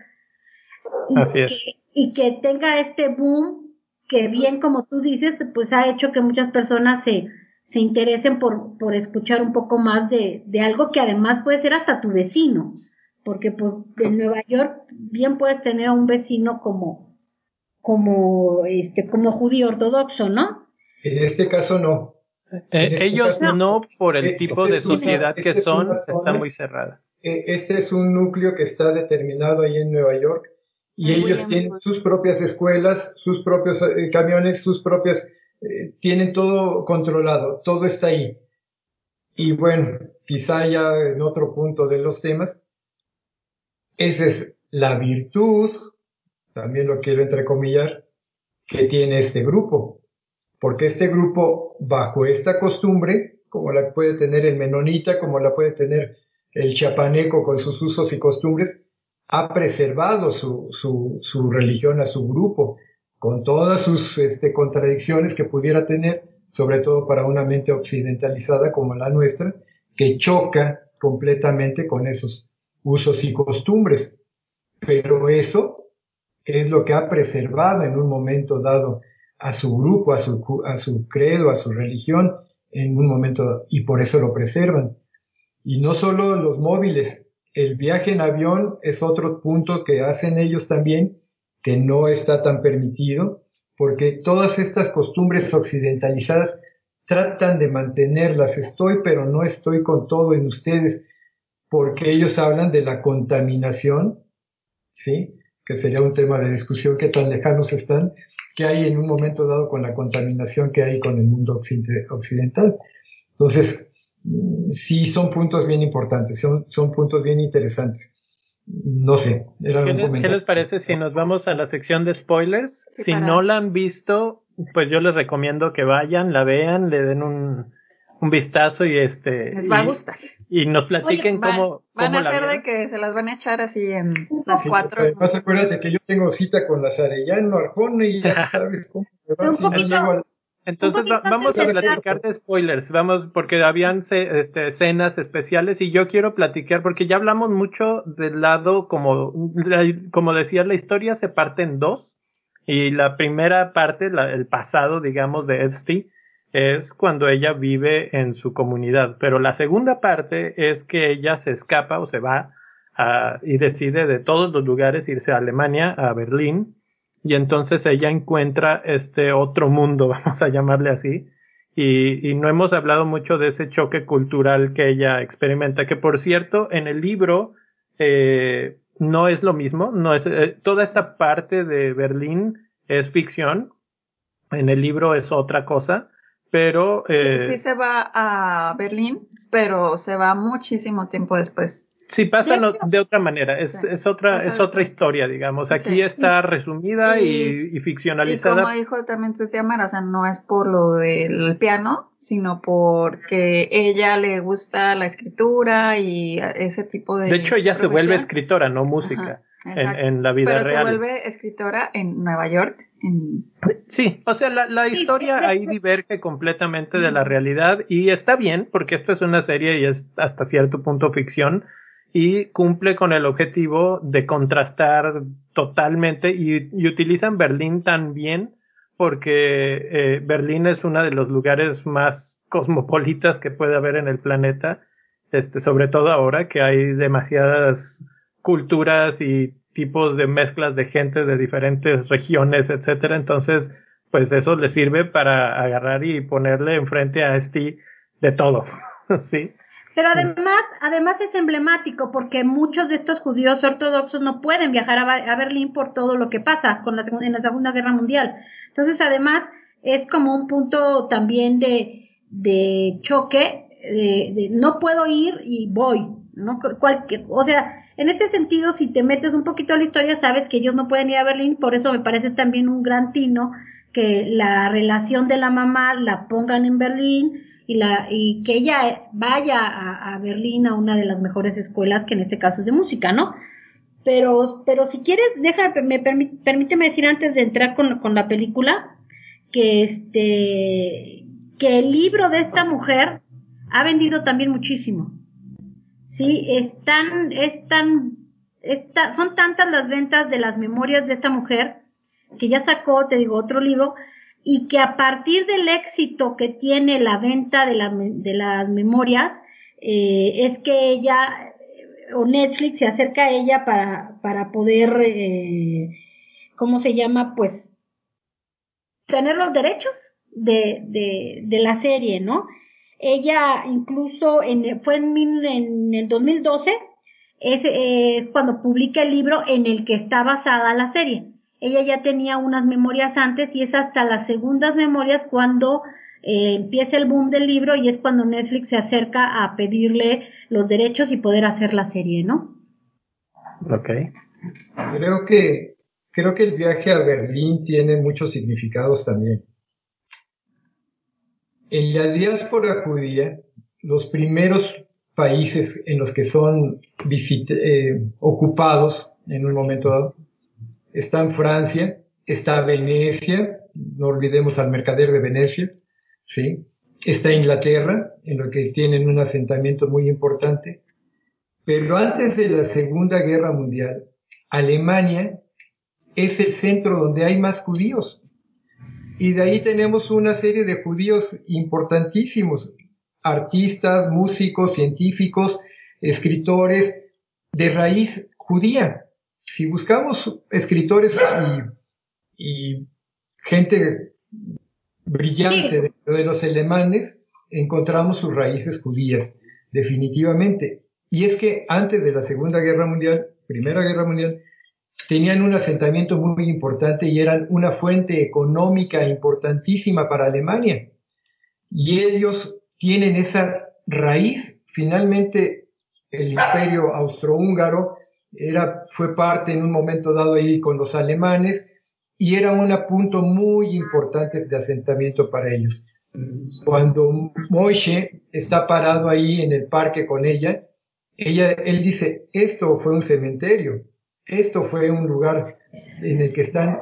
Y Así es. Que, y que tenga este boom que bien como tú dices, pues ha hecho que muchas personas se, se interesen por, por escuchar un poco más de, de algo que además puede ser hasta tu vecino porque pues en Nueva York bien puedes tener a un vecino como como este como judío ortodoxo, ¿no? En este caso no. Eh, este ellos no por el tipo este de sociedad que este son, está muy cerrada. Eh, este es un núcleo que está determinado ahí en Nueva York y ellos tienen sus propias escuelas, sus propios eh, camiones, sus propias, tienen todo controlado, todo está ahí. Y bueno, quizá ya en otro punto de los temas, esa es la virtud, también lo quiero entrecomillar, que tiene este grupo. Porque este grupo, bajo esta costumbre, como la puede tener el menonita, como la puede tener el chapaneco con sus usos y costumbres, ha preservado su, su, su religión a su grupo, con todas sus este, contradicciones que pudiera tener, sobre todo para una mente occidentalizada como la nuestra, que choca completamente con esos usos y costumbres. Pero eso es lo que ha preservado en un momento dado a su grupo, a su, a su credo, a su religión, en un momento y por eso lo preservan. Y no solo los móviles, el viaje en avión es otro punto que hacen ellos también, que no está tan permitido, porque todas estas costumbres occidentalizadas tratan de mantenerlas. Estoy, pero no estoy con todo en ustedes porque ellos hablan de la contaminación, ¿sí? que sería un tema de discusión, qué tan lejanos están, que hay en un momento dado con la contaminación que hay con el mundo occidental. Entonces, mm, sí son puntos bien importantes, son, son puntos bien interesantes. No sé, era ¿Qué, un ¿Qué les parece si nos vamos a la sección de spoilers? si no la han visto, pues yo les recomiendo que vayan, la vean, le den un, un vistazo y este les va a gustar. y nos platiquen cómo van a ser de que se las van a echar así en las cuatro. además acuérdate que yo tengo cita con la Sarellano Arjona y ya sabes cómo va si no entonces vamos a platicar de spoilers, vamos, porque habían este, escenas especiales y yo quiero platicar, porque ya hablamos mucho del lado, como, como decía, la historia se parte en dos y la primera parte, el pasado, digamos, de este es cuando ella vive en su comunidad, pero la segunda parte es que ella se escapa o se va y decide de todos los lugares irse a Alemania, a Berlín, y entonces ella encuentra este otro mundo, vamos a llamarle así, y, no hemos hablado mucho de ese choque cultural que ella experimenta, que por cierto, en el libro eh, no es lo mismo, no es, eh, toda esta parte de Berlín es ficción, en el libro es otra cosa, pero... Eh, sí, se va a Berlín, pero se va muchísimo tiempo después. Sí, pasa de, otra manera, es, es otra, es otra historia, digamos. Aquí está resumida y, ficcionalizada. Y como dijo también Tetiamara, o sea, no es por lo del piano, sino porque ella le gusta la escritura y ese tipo de. De hecho, ella se vuelve escritora, no música, en, la vida real. Pero se vuelve escritora en Nueva York. Sí, o sea, la, la historia ahí diverge completamente de la realidad y está bien, porque esto es una serie y es hasta cierto punto ficción y cumple con el objetivo de contrastar totalmente y, utilizan Berlín también porque eh, Berlín es uno de los lugares más cosmopolitas que puede haber en el planeta, este, sobre todo ahora que hay demasiadas culturas y tipos de mezclas de gente de diferentes regiones, etcétera. Entonces, pues eso le sirve para agarrar y ponerle enfrente a este de todo, ¿sí? Pero además, además es emblemático porque muchos de estos judíos ortodoxos no pueden viajar a, Berlín por todo lo que pasa con la, en la Segunda Guerra Mundial. Entonces, además, es como un punto también de, de choque, de, no puedo ir y voy, ¿no? Cualquier, o sea, en este sentido, si te metes un poquito a la historia, sabes que ellos no pueden ir a Berlín, por eso me parece también un gran tino que la relación de la mamá la pongan en Berlín y, la, y que ella vaya a, Berlín a una de las mejores escuelas, que en este caso es de música, ¿no? Pero, pero si quieres, déjame, me permíteme decir antes de entrar con, con la película, que este, que el libro de esta mujer ha vendido también muchísimo. Sí, están, están, está, son tantas las ventas de las memorias de esta mujer que ya sacó, te digo, otro libro y que a partir del éxito que tiene la venta de, de las memorias, eh, es que ella o Netflix se acerca a ella para, para poder, eh, ¿cómo se llama? Pues tener los derechos de, de, de la serie, ¿no? Ella incluso en, fue en, en el 2012, es, es cuando publica el libro en el que está basada la serie ella ya tenía unas memorias antes y es hasta las segundas memorias cuando eh, empieza el boom del libro y es cuando Netflix se acerca a pedirle los derechos y poder hacer la serie, ¿no? Ok. Creo que, creo que el viaje a Berlín tiene muchos significados también. En la diáspora judía, los primeros países en los que son eh, ocupados en un momento dado está en Francia, está Venecia, no olvidemos al mercader de Venecia, ¿sí? está Inglaterra, en lo que tienen un asentamiento muy importante, pero antes de la Segunda Guerra Mundial, Alemania es el centro donde hay más judíos. Y de ahí tenemos una serie de judíos importantísimos, artistas, músicos, científicos, escritores de raíz judía si buscamos escritores y, gente brillante de, los alemanes, encontramos sus raíces judías, definitivamente. Y es que antes de la Segunda Guerra Mundial, Primera Guerra Mundial, tenían un asentamiento muy importante y eran una fuente económica importantísima para Alemania. Y ellos tienen esa raíz. Finalmente, el imperio austrohúngaro era, fue parte en un momento dado ahí con los alemanes y era un punto muy importante de asentamiento para ellos. Cuando Moshe está parado ahí en el parque con ella, ella, él dice, esto fue un cementerio, esto fue un lugar en el que están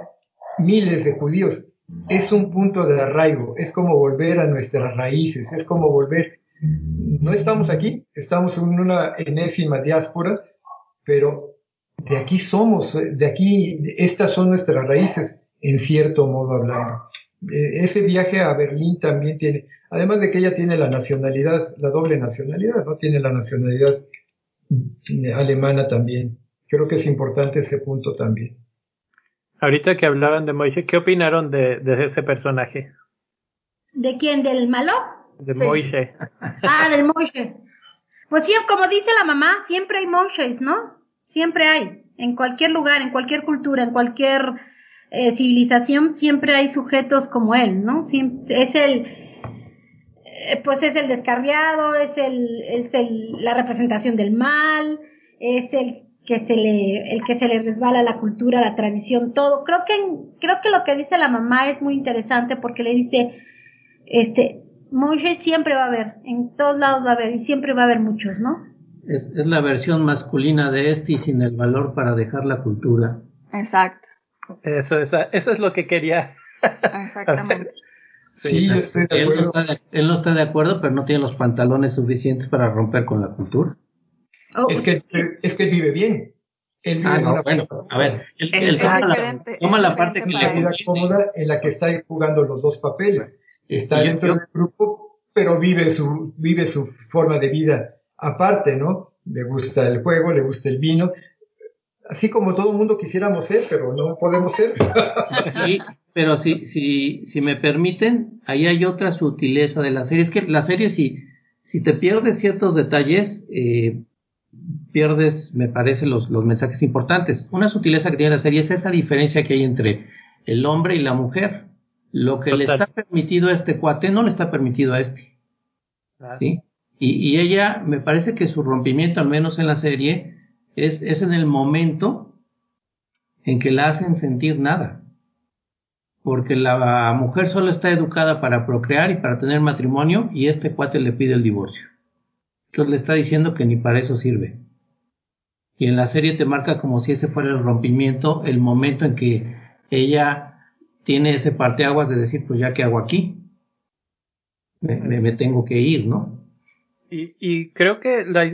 miles de judíos. Es un punto de arraigo, es como volver a nuestras raíces, es como volver. No estamos aquí, estamos en una enésima diáspora, pero de aquí somos, de aquí, estas son nuestras raíces, en cierto modo hablando. E, ese viaje a Berlín también tiene, además de que ella tiene la nacionalidad, la doble nacionalidad, ¿no? Tiene la nacionalidad alemana también. Creo que es importante ese punto también. Ahorita que hablaban de Moishe, ¿qué opinaron de, ese personaje? ¿De quién? ¿Del malo? De Moishe. Ah, del Moishe. Pues sí, como dice la mamá, siempre hay Moishes, ¿no? Siempre hay. En cualquier lugar, en cualquier cultura, en cualquier eh, civilización, siempre hay sujetos como él, ¿no? es el, eh, pues es el descarriado, es, el, es el, la representación del mal, es el que se le, el que se le resbala la cultura, la tradición, todo. Creo que, creo que lo que dice la mamá es muy interesante porque le dice, este, Moisés siempre va a haber, en todos lados va a haber y siempre va a haber muchos, ¿no? Es, es la versión masculina de este y sin el valor para dejar la cultura. Exacto. Eso, eso es lo que quería. Exactamente. Sí, estoy de él, no está de, él no está de acuerdo, pero no tiene los pantalones suficientes para romper con la cultura. Oh, Es que, es que él vive bien. Él vive Ah, no, bueno, a ver, él, él Es toma la, diferente, toma es la parte que le vida cómoda en la que está jugando los dos papeles. Está Y dentro yo- del grupo, pero vive su, vive su forma de vida aparte, ¿no? Le gusta el juego, le gusta el vino. Así como todo el mundo quisiéramos ser, pero no podemos ser. Sí, pero si, si, si me permiten, ahí hay otra sutileza de la serie. Es que la serie, si, si te pierdes ciertos detalles, eh, pierdes, me parece, los, los mensajes importantes. Una sutileza que tiene la serie es esa diferencia que hay entre el hombre y la mujer. Lo que le está permitido a este cuate no le está permitido a este. ¿sí? Y, y ella, me parece que su rompimiento, al menos en la serie, es, es en el momento en que la hacen sentir nada. Porque la mujer solo está educada para procrear y para tener matrimonio y este cuate le pide el divorcio. Entonces le está diciendo que ni para eso sirve. Y en la serie te marca como si ese fuera el rompimiento, el momento en que ella tiene ese parteaguas de decir, pues ya que hago aquí, me, tengo que ir, ¿no? Y, y creo que la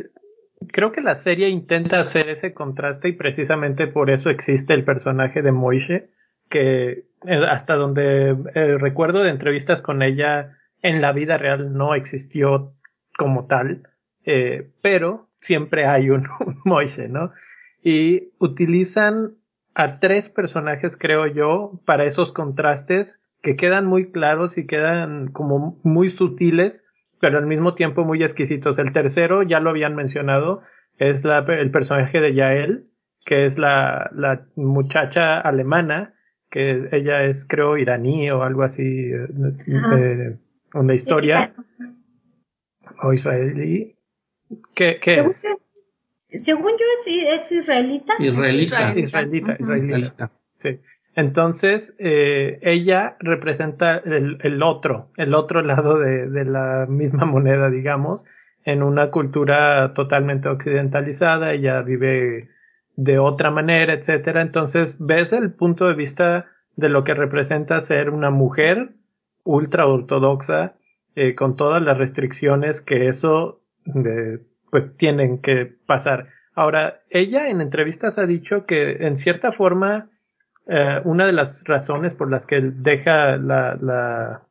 creo que la serie intenta hacer ese contraste y precisamente por eso existe el personaje de Moishe, que eh, hasta donde eh, recuerdo de entrevistas con ella en la vida real no existió como tal, eh, pero siempre hay un, un Moishe, ¿no? Y utilizan a tres personajes, creo yo, para esos contrastes que quedan muy claros y quedan como muy sutiles pero al mismo tiempo muy exquisitos. El tercero, ya lo habían mencionado, es la, el personaje de Yael, que es la, la muchacha alemana, que es- ella es, creo, iraní o algo así, eh, eh, una historia, o israelí. ¿Qué, qué según, es? yo- según yo es, es israelita. Israelita. Israelita, israelita. Israelita. Sí. Entonces, eh, ella representa el, el otro, el otro lado de, de la misma moneda, digamos, en una cultura totalmente occidentalizada. Ella vive de otra manera, etcétera. Entonces, ves el punto de vista de lo que representa ser una mujer ultra ortodoxa, eh, con todas las restricciones que eso, pues, tienen que pasar. Ahora, ella en entrevistas ha dicho que en cierta forma eh, una de las razones por las que deja la,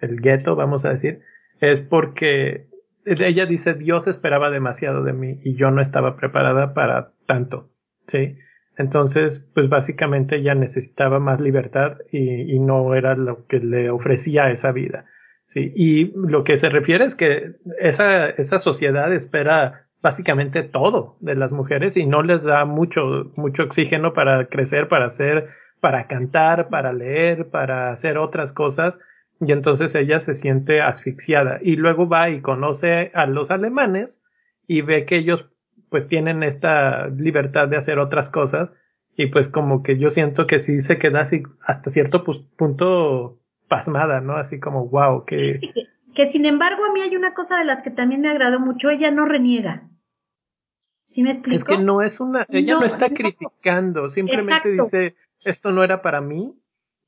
el gueto, vamos a decir, es porque ella dice Dios esperaba demasiado de mí y yo no estaba preparada para tanto, ¿sí? Entonces, pues básicamente ella necesitaba más libertad y no era lo que le ofrecía esa vida, ¿sí? Y lo que se refiere es que esa, esa sociedad espera básicamente todo de las mujeres y no les da mucho, mucho oxígeno para crecer, para hacer, para cantar, para leer, para hacer otras cosas. Y entonces ella se siente asfixiada y luego va y conoce a los alemanes y ve que ellos pues tienen esta libertad de hacer otras cosas y pues como que yo siento que sí se queda así hasta cierto punto pasmada, ¿no? Así como wow, que que, que sin embargo a mí hay una cosa de las que también me agradó mucho, ella no reniega. ¿Sí me explico? Es que no es una, ella no, No, está no. criticando, simplemente Exacto. dice, esto no era para mí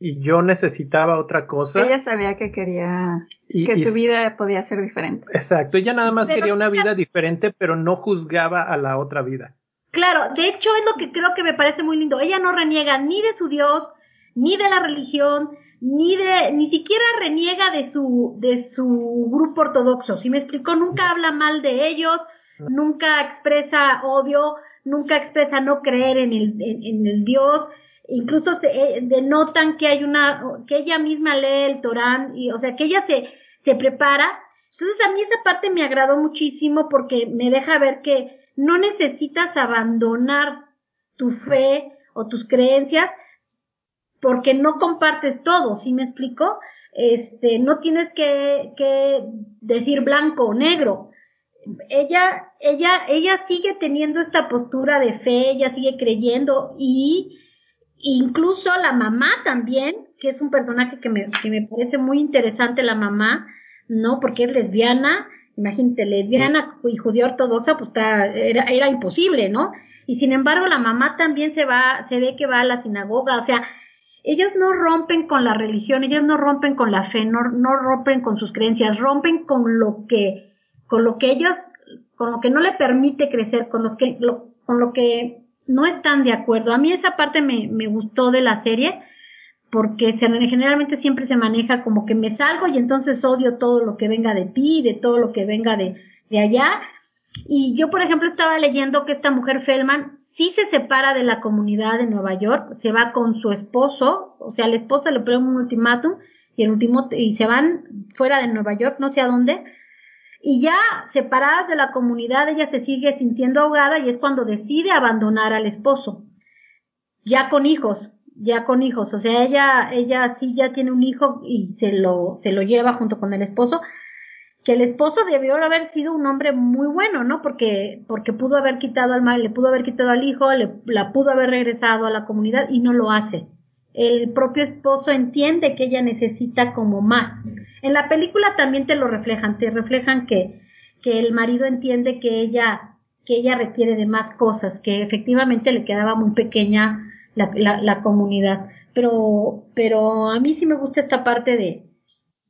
y yo necesitaba otra cosa. Ella sabía que quería, y, que y- su vida podía ser diferente. Exacto, ella nada más Pero- quería una vida diferente, pero no juzgaba a la otra vida. Claro, de hecho es lo que creo que me parece muy lindo. Ella no reniega ni de su Dios, ni de la religión, ni de, ni siquiera reniega de su, de su grupo ortodoxo. ¿Sí me explicó? Nunca habla mal de ellos, nunca expresa odio, nunca expresa no creer en el, en, en el Dios. Incluso se eh, denotan que hay una, que ella misma lee el Torán, y, o sea, que ella se, se prepara. Entonces a mí esa parte me agradó muchísimo porque me deja ver que no necesitas abandonar tu fe o tus creencias porque no compartes todo, ¿sí me explico? Este, no tienes que, decir blanco o negro. ella, ella, ella sigue teniendo esta postura de fe, ella sigue creyendo y incluso la mamá también, que es un personaje que me, que me parece muy interesante la mamá, ¿no? Porque es lesbiana, imagínate, lesbiana y judía ortodoxa, pues era, era imposible, ¿no? Y sin embargo la mamá también se va, se ve que va a la sinagoga, o sea, ellos no rompen con la religión, ellos no rompen con la fe, no, no rompen con sus creencias, rompen con lo que, con lo que ellos, con lo que no le permite crecer, con los que, con lo que no están de acuerdo. A mí esa parte me, me gustó de la serie, porque generalmente siempre se maneja como que me salgo y entonces odio todo lo que venga de ti, de todo lo que venga de, de allá. Y yo, por ejemplo, estaba leyendo que esta mujer Feldman sí se separa de la comunidad de Nueva York, se va con su esposo, o sea, la esposa le pone un ultimátum y el último y se van fuera de Nueva York, no sé a dónde, y ya separadas de la comunidad, ella se sigue sintiendo ahogada y es cuando decide abandonar al esposo. Ya con hijos, ya con hijos. O sea, ella, ella sí ya tiene un hijo y se lo, se lo lleva junto con el esposo. Que el esposo debió haber sido un hombre muy bueno, ¿no? Porque, porque pudo haber quitado al mal, le pudo haber quitado al hijo, le, la pudo haber regresado a la comunidad y no lo hace el propio esposo entiende que ella necesita como más. En la película también te lo reflejan, te reflejan que, que el marido entiende que ella, que ella requiere de más cosas, que efectivamente le quedaba muy pequeña la, la, la comunidad. Pero, pero a mí sí me gusta esta parte de,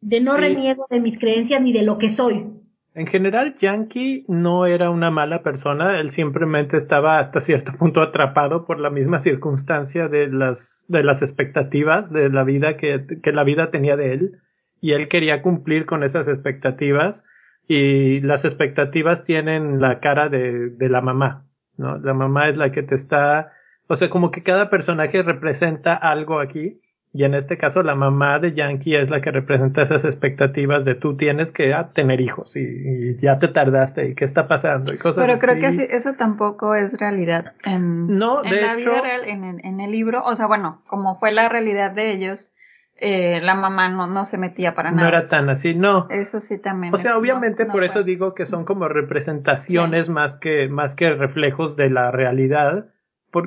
de no reniego de mis creencias ni de lo que soy. En general, Yankee no era una mala persona, él simplemente estaba hasta cierto punto atrapado por la misma circunstancia de las, de las expectativas de la vida que, que la vida tenía de él, y él quería cumplir con esas expectativas, y las expectativas tienen la cara de, de la mamá, ¿no? La mamá es la que te está, o sea, como que cada personaje representa algo aquí, y en este caso la mamá de Yankee es la que representa esas expectativas de tú tienes que ah, tener hijos y, ya te tardaste y qué está pasando y cosas Pero creo que eso tampoco es realidad en, no, en la vida real, en, el libro. O sea, bueno, como fue la realidad de ellos, eh, la mamá no, no se metía para nada. No era tan así, no. Eso sí también. O sea, obviamente por eso digo que son como representaciones más que más que reflejos de la realidad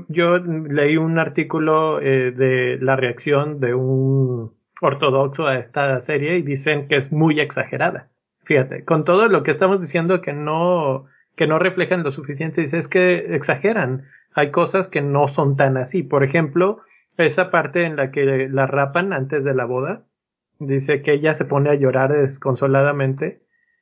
yo leí un artículo eh, de la reacción de un ortodoxo a esta serie y dicen que es muy exagerada. Fíjate, con todo lo que estamos diciendo que no, que no reflejan lo suficiente, dice es que exageran. Hay cosas que no son tan así. Por ejemplo, esa parte en la que la rapan antes de la boda, dice que ella se pone a llorar desconsoladamente.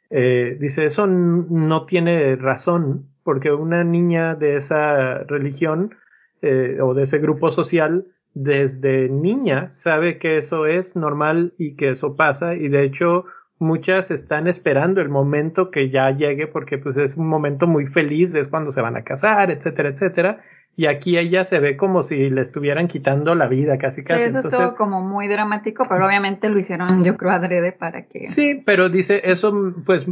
Eh, dice, eso no tiene razón porque una niña de esa religión eh, o de ese grupo social desde niña sabe que eso es normal y que eso pasa y de hecho muchas están esperando el momento que ya llegue porque pues es un momento muy feliz, es cuando se van a casar, etcétera, etcétera. Y aquí ella se ve como si le estuvieran quitando la vida casi casi. Sí, eso es como muy dramático, pero obviamente lo hicieron yo creo adrede para que... Sí, pero dice eso pues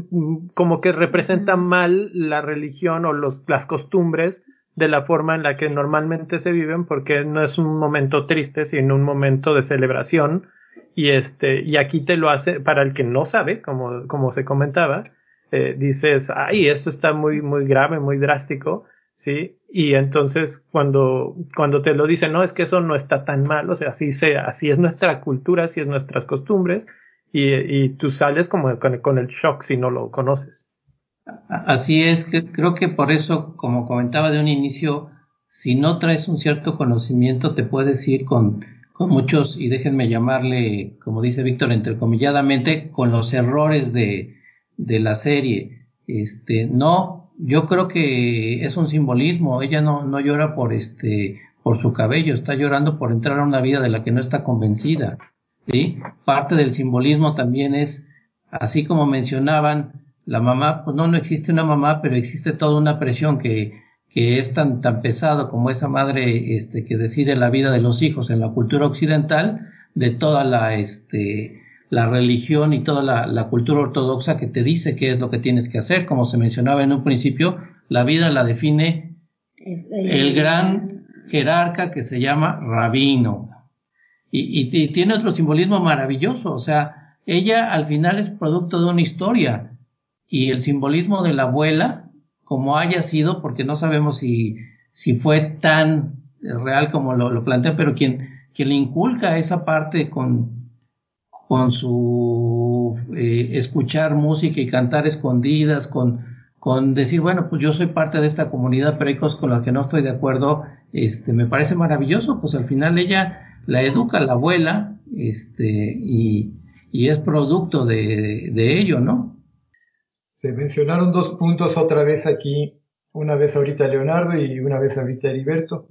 como que representa mal la religión o los, las costumbres de la forma en la que normalmente se viven porque no es un momento triste sino un momento de celebración. Y este y aquí te lo hace para el que no sabe como como se comentaba eh, dices ay esto está muy muy grave muy drástico sí y entonces cuando cuando te lo dicen no es que eso no está tan mal o sea así sea así es nuestra cultura así es nuestras costumbres y, y tú sales como con, con el shock si no lo conoces Así es, que creo que por eso, como comentaba de un inicio, si no traes un cierto conocimiento, te puedes ir con, con muchos, y déjenme llamarle, como dice Víctor, entrecomilladamente, con los errores de, de la serie. Este, no, yo creo que es un simbolismo. Ella no, no llora por este, por su cabello, está llorando por entrar a una vida de la que no está convencida. ¿sí? Parte del simbolismo también es, así como mencionaban, la mamá, pues no, no existe una mamá, pero existe toda una presión que, que es tan, tan pesado como esa madre este, que decide la vida de los hijos en la cultura occidental, de toda la, este, la religión y toda la, la, cultura ortodoxa que te dice qué es lo que tienes que hacer. Como se mencionaba en un principio, la vida la define el gran jerarca que se llama rabino. Y, y, y tiene otro simbolismo maravilloso, o sea, ella al final es producto de una historia y el simbolismo de la abuela, como haya sido, porque no sabemos si, si fue tan real como lo, lo plantea, pero quien, quien le inculca esa parte con, con su eh, escuchar música y cantar escondidas, con, con decir, bueno, pues yo soy parte de esta comunidad, pero con las que no estoy de acuerdo, este, me parece maravilloso, pues al final ella la educa la abuela, este, y, y es producto de, de, ello, ¿no? Se mencionaron dos puntos otra vez aquí, una vez ahorita Leonardo y una vez ahorita Heriberto,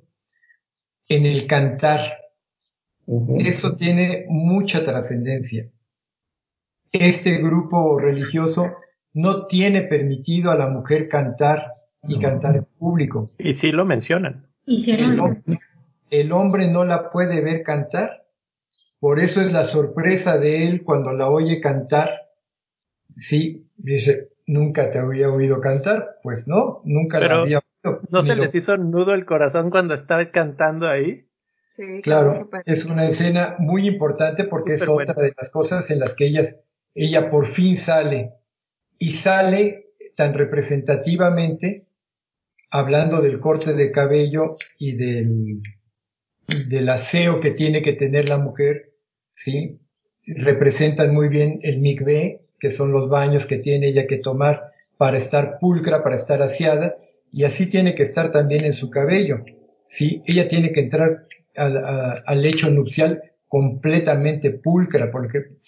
en el cantar. Eso tiene mucha trascendencia. Este grupo religioso no tiene permitido a la mujer cantar y cantar en público. Y sí lo mencionan. Y el, hombre, el hombre no la puede ver cantar. Por eso es la sorpresa de él cuando la oye cantar. Sí, dice, nunca te había oído cantar. Pues no, nunca la había oído. ¿No se les hizo nudo el corazón cuando estaba cantando ahí? Sí, claro, es una escena muy importante porque es otra de las cosas en las que ellas, ella por fin sale y sale tan representativamente hablando del corte de cabello y del, del aseo que tiene que tener la mujer, ¿sí? Representan muy bien el mikveh, que son los baños que tiene ella que tomar para estar pulcra, para estar aseada, y así tiene que estar también en su cabello, ¿sí? Ella tiene que entrar al, al lecho nupcial completamente pulcra, porque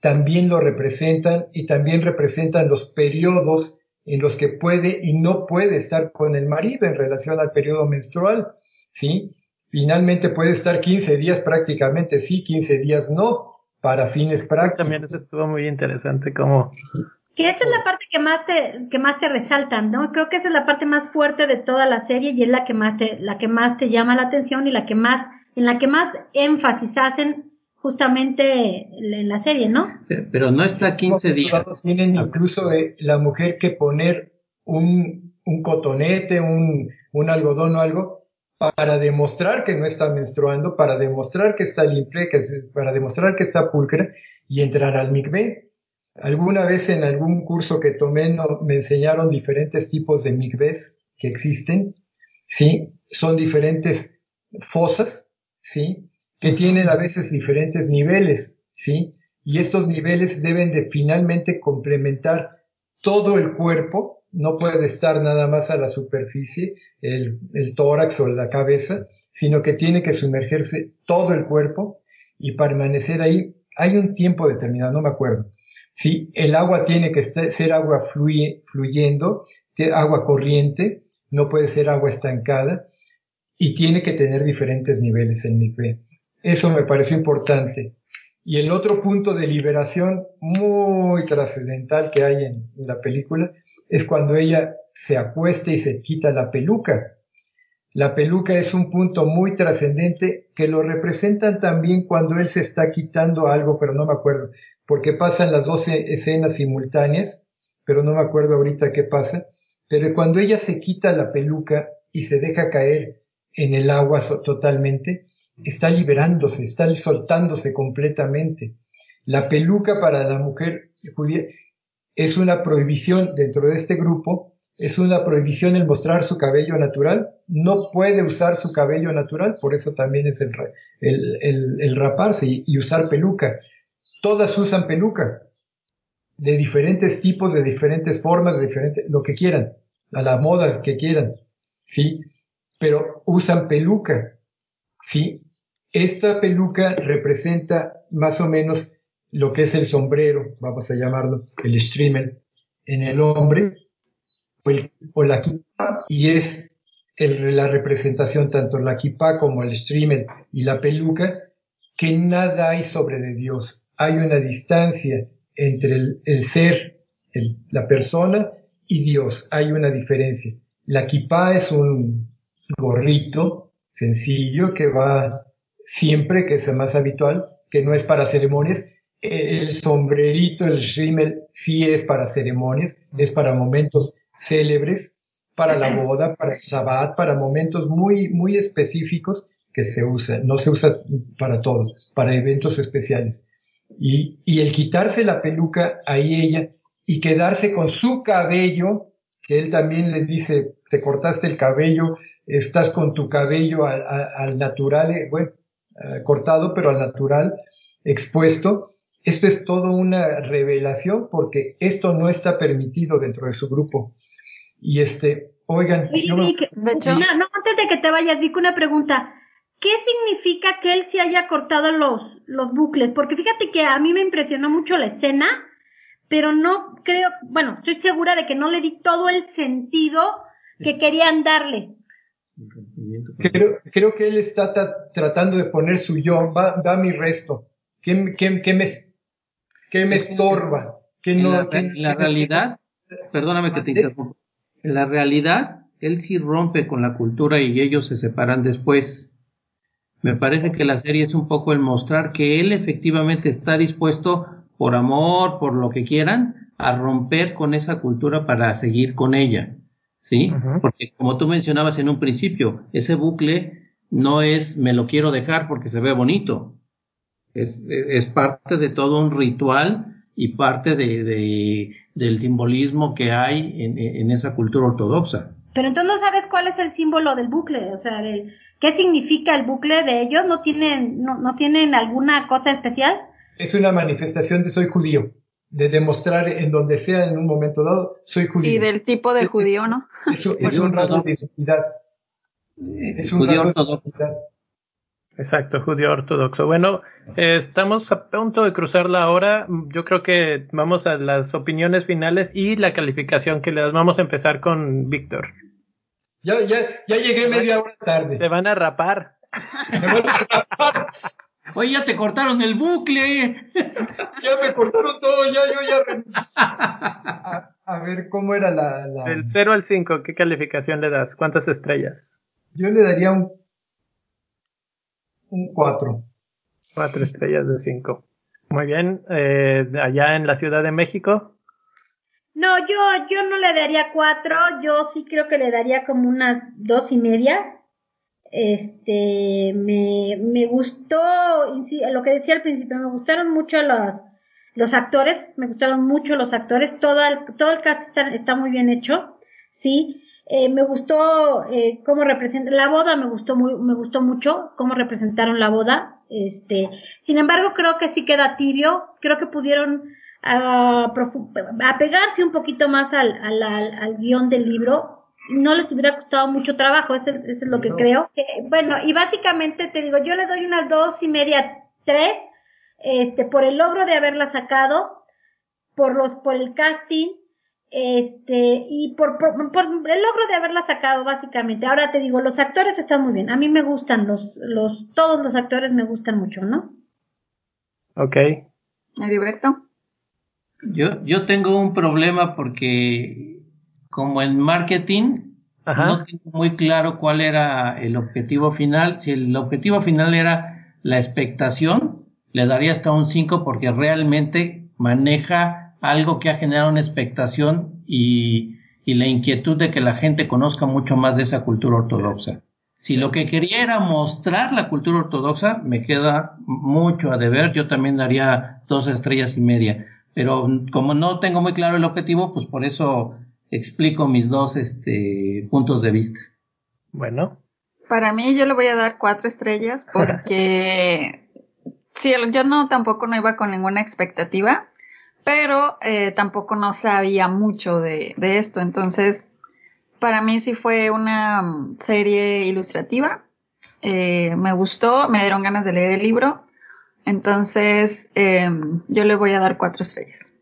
también lo representan y también representan los periodos en los que puede y no puede estar con el marido en relación al periodo menstrual, ¿sí? Finalmente puede estar 15 días prácticamente sí, 15 días no, para fines prácticos. también eso estuvo muy interesante como... Que esa es la parte que más te, que más te resaltan, ¿no? Creo que esa es la parte más fuerte de toda la serie y es la que más te, la que más te llama la atención y la que más, en la que más énfasis hacen justamente en la serie, ¿no? Pero no está 15 días. Tienen incluso la mujer que poner un, un cotonete, un, un, algodón o algo para demostrar que no está menstruando, para demostrar que está limpia, que para demostrar que está pulcra y entrar al mikveh. Alguna vez en algún curso que tomé me enseñaron diferentes tipos de mikvehs que existen, ¿sí? Son diferentes fosas, ¿sí? que tienen a veces diferentes niveles, ¿sí? Y estos niveles deben de finalmente complementar todo el cuerpo, no puede estar nada más a la superficie, el, el tórax o la cabeza, sino que tiene que sumergerse todo el cuerpo y permanecer ahí. Hay un tiempo determinado, no me acuerdo. Sí, el agua tiene que ser agua fluye, fluyendo, agua corriente, no puede ser agua estancada y tiene que tener diferentes niveles en mi fe. Eso me pareció importante. Y el otro punto de liberación muy trascendental que hay en, la película es cuando ella se acuesta y se quita la peluca. La peluca es un punto muy trascendente que lo representan también cuando él se está quitando algo, pero no me acuerdo, porque pasan las dos escenas simultáneas, pero no me acuerdo ahorita qué pasa. Pero cuando ella se quita la peluca y se deja caer en el agua totalmente, está liberándose, está soltándose completamente. La peluca para la mujer judía es una prohibición dentro de este grupo, es una prohibición el mostrar su cabello natural, no puede usar su cabello natural, por eso también es el, el, raparse y, y, usar peluca. Todas usan peluca, de diferentes tipos, de diferentes formas, de diferentes, lo que quieran, a la moda que quieran, ¿sí? Pero usan peluca, ¿sí? Esta peluca representa más o menos lo que es el sombrero, vamos a llamarlo, el streamer en el hombre, o, la kippah, y es la representación tanto la kippah como el streamer y la peluca, que nada hay sobre de Dios. Hay una distancia entre el, ser, la persona y Dios. Hay una diferencia. La kippah es un gorrito sencillo que va siempre, que es más habitual, que no es para ceremonias. El sombrerito, el rímel, sí es para ceremonias, es para momentos célebres, para la boda, para el Shabbat, para momentos muy, muy específicos que se usa. No se usa para todo, para eventos especiales. Y, y el quitarse la peluca, ahí ella y quedarse con su cabello, que él también le dice, te cortaste el cabello, estás con tu cabello al, natural, eh, bueno, eh, cortado, pero al natural, expuesto. Esto es todo una revelación porque esto no está permitido dentro de su grupo. Y este, oigan. no, no, antes de que te vayas, Vic, una pregunta. ¿Qué significa que él se haya cortado los, los bucles? Porque fíjate que a mí me impresionó mucho la escena, pero no creo, bueno, estoy segura de que no le di todo el sentido que querían darle. Creo, creo que él está tratando de poner su yo, va, va mi resto. ¿Qué, qué, qué me, qué me estorba? ¿Qué no, la, la realidad, perdóname que te interrumpa, en la realidad, él sí rompe con la cultura y ellos se separan después. Me parece que la serie es un poco el mostrar que él efectivamente está dispuesto, por amor, por lo que quieran, a romper con esa cultura para seguir con ella. ¿Sí? Porque como tú mencionabas en un principio, ese bucle no es me lo quiero dejar porque se ve bonito. Es, es parte de todo un ritual y parte de, del simbolismo que hay en, en esa cultura ortodoxa. Pero entonces no sabes cuál es el símbolo del bucle, o sea, qué significa el bucle de ellos, no tienen, no, no tienen alguna cosa especial. Es una manifestación de soy judío, de demostrar en donde sea en un momento dado soy judío. Y del tipo de judío, ¿no? Es, es, un rasgo de identidad. Es un judío ortodoxo. Exacto, judío ortodoxo. Bueno, estamos a punto de cruzar la hora. Yo creo que vamos a las opiniones finales y la calificación que le das. Vamos a empezar con Víctor. Ya, ya, ya llegué media hora tarde. Te van a rapar. Oye, ya te cortaron el bucle. ya me cortaron todo, ya, yo ya. A, a ver, ¿cómo era la, la. Del 0 al 5, ¿qué calificación le das? ¿Cuántas estrellas? Yo le daría un un 4. 4 estrellas de 5. Muy bien. Eh, allá en la Ciudad de México. No, yo, yo no le daría 4. Yo sí creo que le daría como unas dos y media. Este, me, me gustó, lo que decía al principio, me gustaron mucho los, los actores, me gustaron mucho los actores, todo el, todo el cast está, está muy bien hecho, sí, eh, me gustó eh, cómo representa la boda, me gustó muy, me gustó mucho cómo representaron la boda. Este, sin embargo, creo que sí queda tibio. Creo que pudieron uh, apegarse un poquito más al, al, al, guion del libro. No les hubiera costado mucho trabajo, eso, es lo que creo. bueno, y básicamente te digo, yo le doy unas dos y media, tres, este, por el logro de haberla sacado, por los, por el casting, este, y por, por, el logro de haberla sacado, básicamente. Ahora te digo, los actores están muy bien. A mí me gustan los, los, todos los actores me gustan mucho, ¿no? Ok. Heriberto. Yo, yo tengo un problema porque, como en marketing, no tengo muy claro cuál era el objetivo final. Si el objetivo final era la expectación, le daría hasta un 5 porque realmente maneja algo que ha generado una expectación y, la inquietud de que la gente conozca mucho más de esa cultura ortodoxa. Si lo que quería era mostrar la cultura ortodoxa, me queda mucho a deber. Yo también daría dos estrellas y media. Pero como no tengo muy claro el objetivo, pues por eso explico mis dos este, puntos de vista. Bueno. Para mí yo le voy a dar cuatro estrellas porque sí, yo no tampoco no iba con ninguna expectativa pero eh, tampoco no sabía mucho de, esto. Entonces, para mí sí fue una mm, serie ilustrativa. Eh, me gustó, me dieron ganas de leer el libro. Entonces, em, yo le voy a dar cuatro estrellas.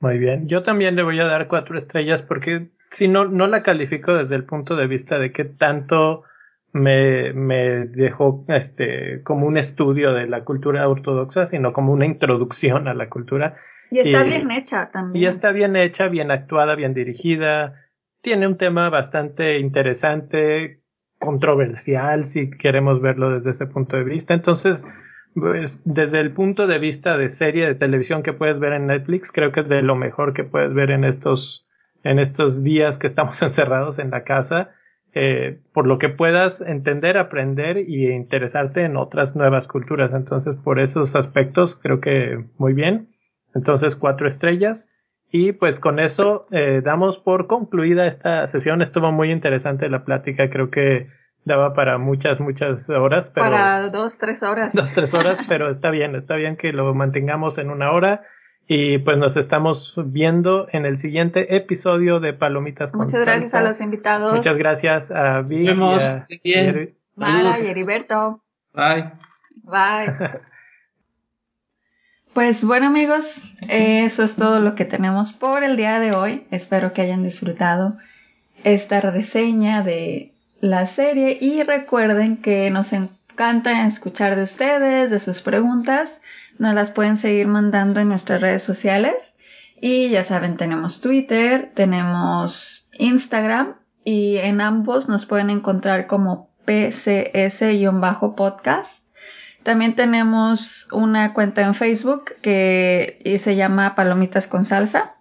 Muy bien, yo también le voy a dar cuatro estrellas porque si no, no la califico desde el punto de vista de qué tanto me, me dejó este, como un estudio de la cultura ortodoxa, sino como una introducción a la cultura. Y está bien hecha también. Y está bien hecha, bien actuada, bien dirigida. Tiene un tema bastante interesante, controversial, si queremos verlo desde ese punto de vista. Entonces, pues, desde el punto de vista de serie de televisión que puedes ver en Netflix, creo que es de lo mejor que puedes ver en estos, en estos días que estamos encerrados en la casa. Eh, por lo que puedas entender, aprender y interesarte en otras nuevas culturas. Entonces, por esos aspectos, creo que muy bien. Entonces, cuatro estrellas. Y pues con eso eh, damos por concluida esta sesión. Estuvo muy interesante la plática. Creo que daba para muchas, muchas horas. Pero, para dos, tres horas. Dos, tres horas, pero está bien, está bien que lo mantengamos en una hora. Y pues nos estamos viendo en el siguiente episodio de Palomitas con Muchas gracias a los invitados. Muchas gracias a Vic y a, Mara y Heriberto. Bye. Bye. Pues bueno amigos, eso es todo lo que tenemos por el día de hoy. Espero que hayan disfrutado esta reseña de la serie y recuerden que nos encanta escuchar de ustedes, de sus preguntas. Nos las pueden seguir mandando en nuestras redes sociales. Y ya saben, tenemos Twitter, tenemos Instagram y en ambos nos pueden encontrar como PCS-podcast. También tenemos una cuenta en Facebook que se llama Palomitas con Salsa.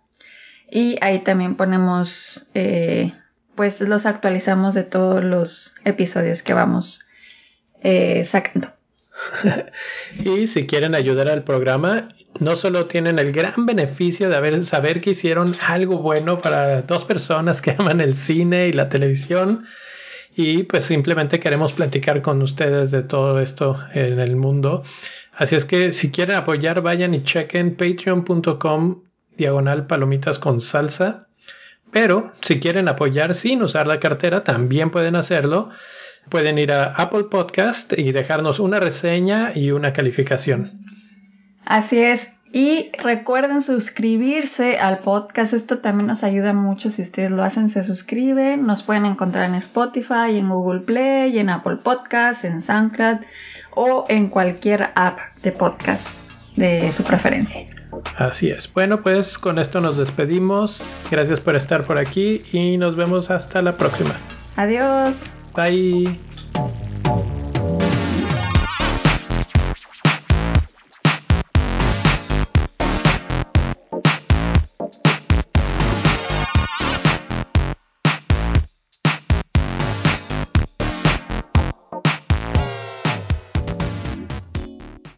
Y ahí también ponemos, eh, pues los actualizamos de todos los episodios que vamos eh, sacando. y si quieren ayudar al programa, no solo tienen el gran beneficio de saber que hicieron algo bueno para dos personas que aman el cine y la televisión, y pues simplemente queremos platicar con ustedes de todo esto en el mundo. Así es que si quieren apoyar, vayan y chequen patreon.com diagonal palomitas con salsa. Pero si quieren apoyar sin usar la cartera, también pueden hacerlo. Pueden ir a Apple Podcast y dejarnos una reseña y una calificación. Así es. Y recuerden suscribirse al podcast, esto también nos ayuda mucho si ustedes lo hacen, se suscriben, nos pueden encontrar en Spotify, en Google Play, en Apple Podcasts, en SoundCloud o en cualquier app de podcast de su preferencia. Así es. Bueno, pues con esto nos despedimos. Gracias por estar por aquí y nos vemos hasta la próxima. Adiós. Bye.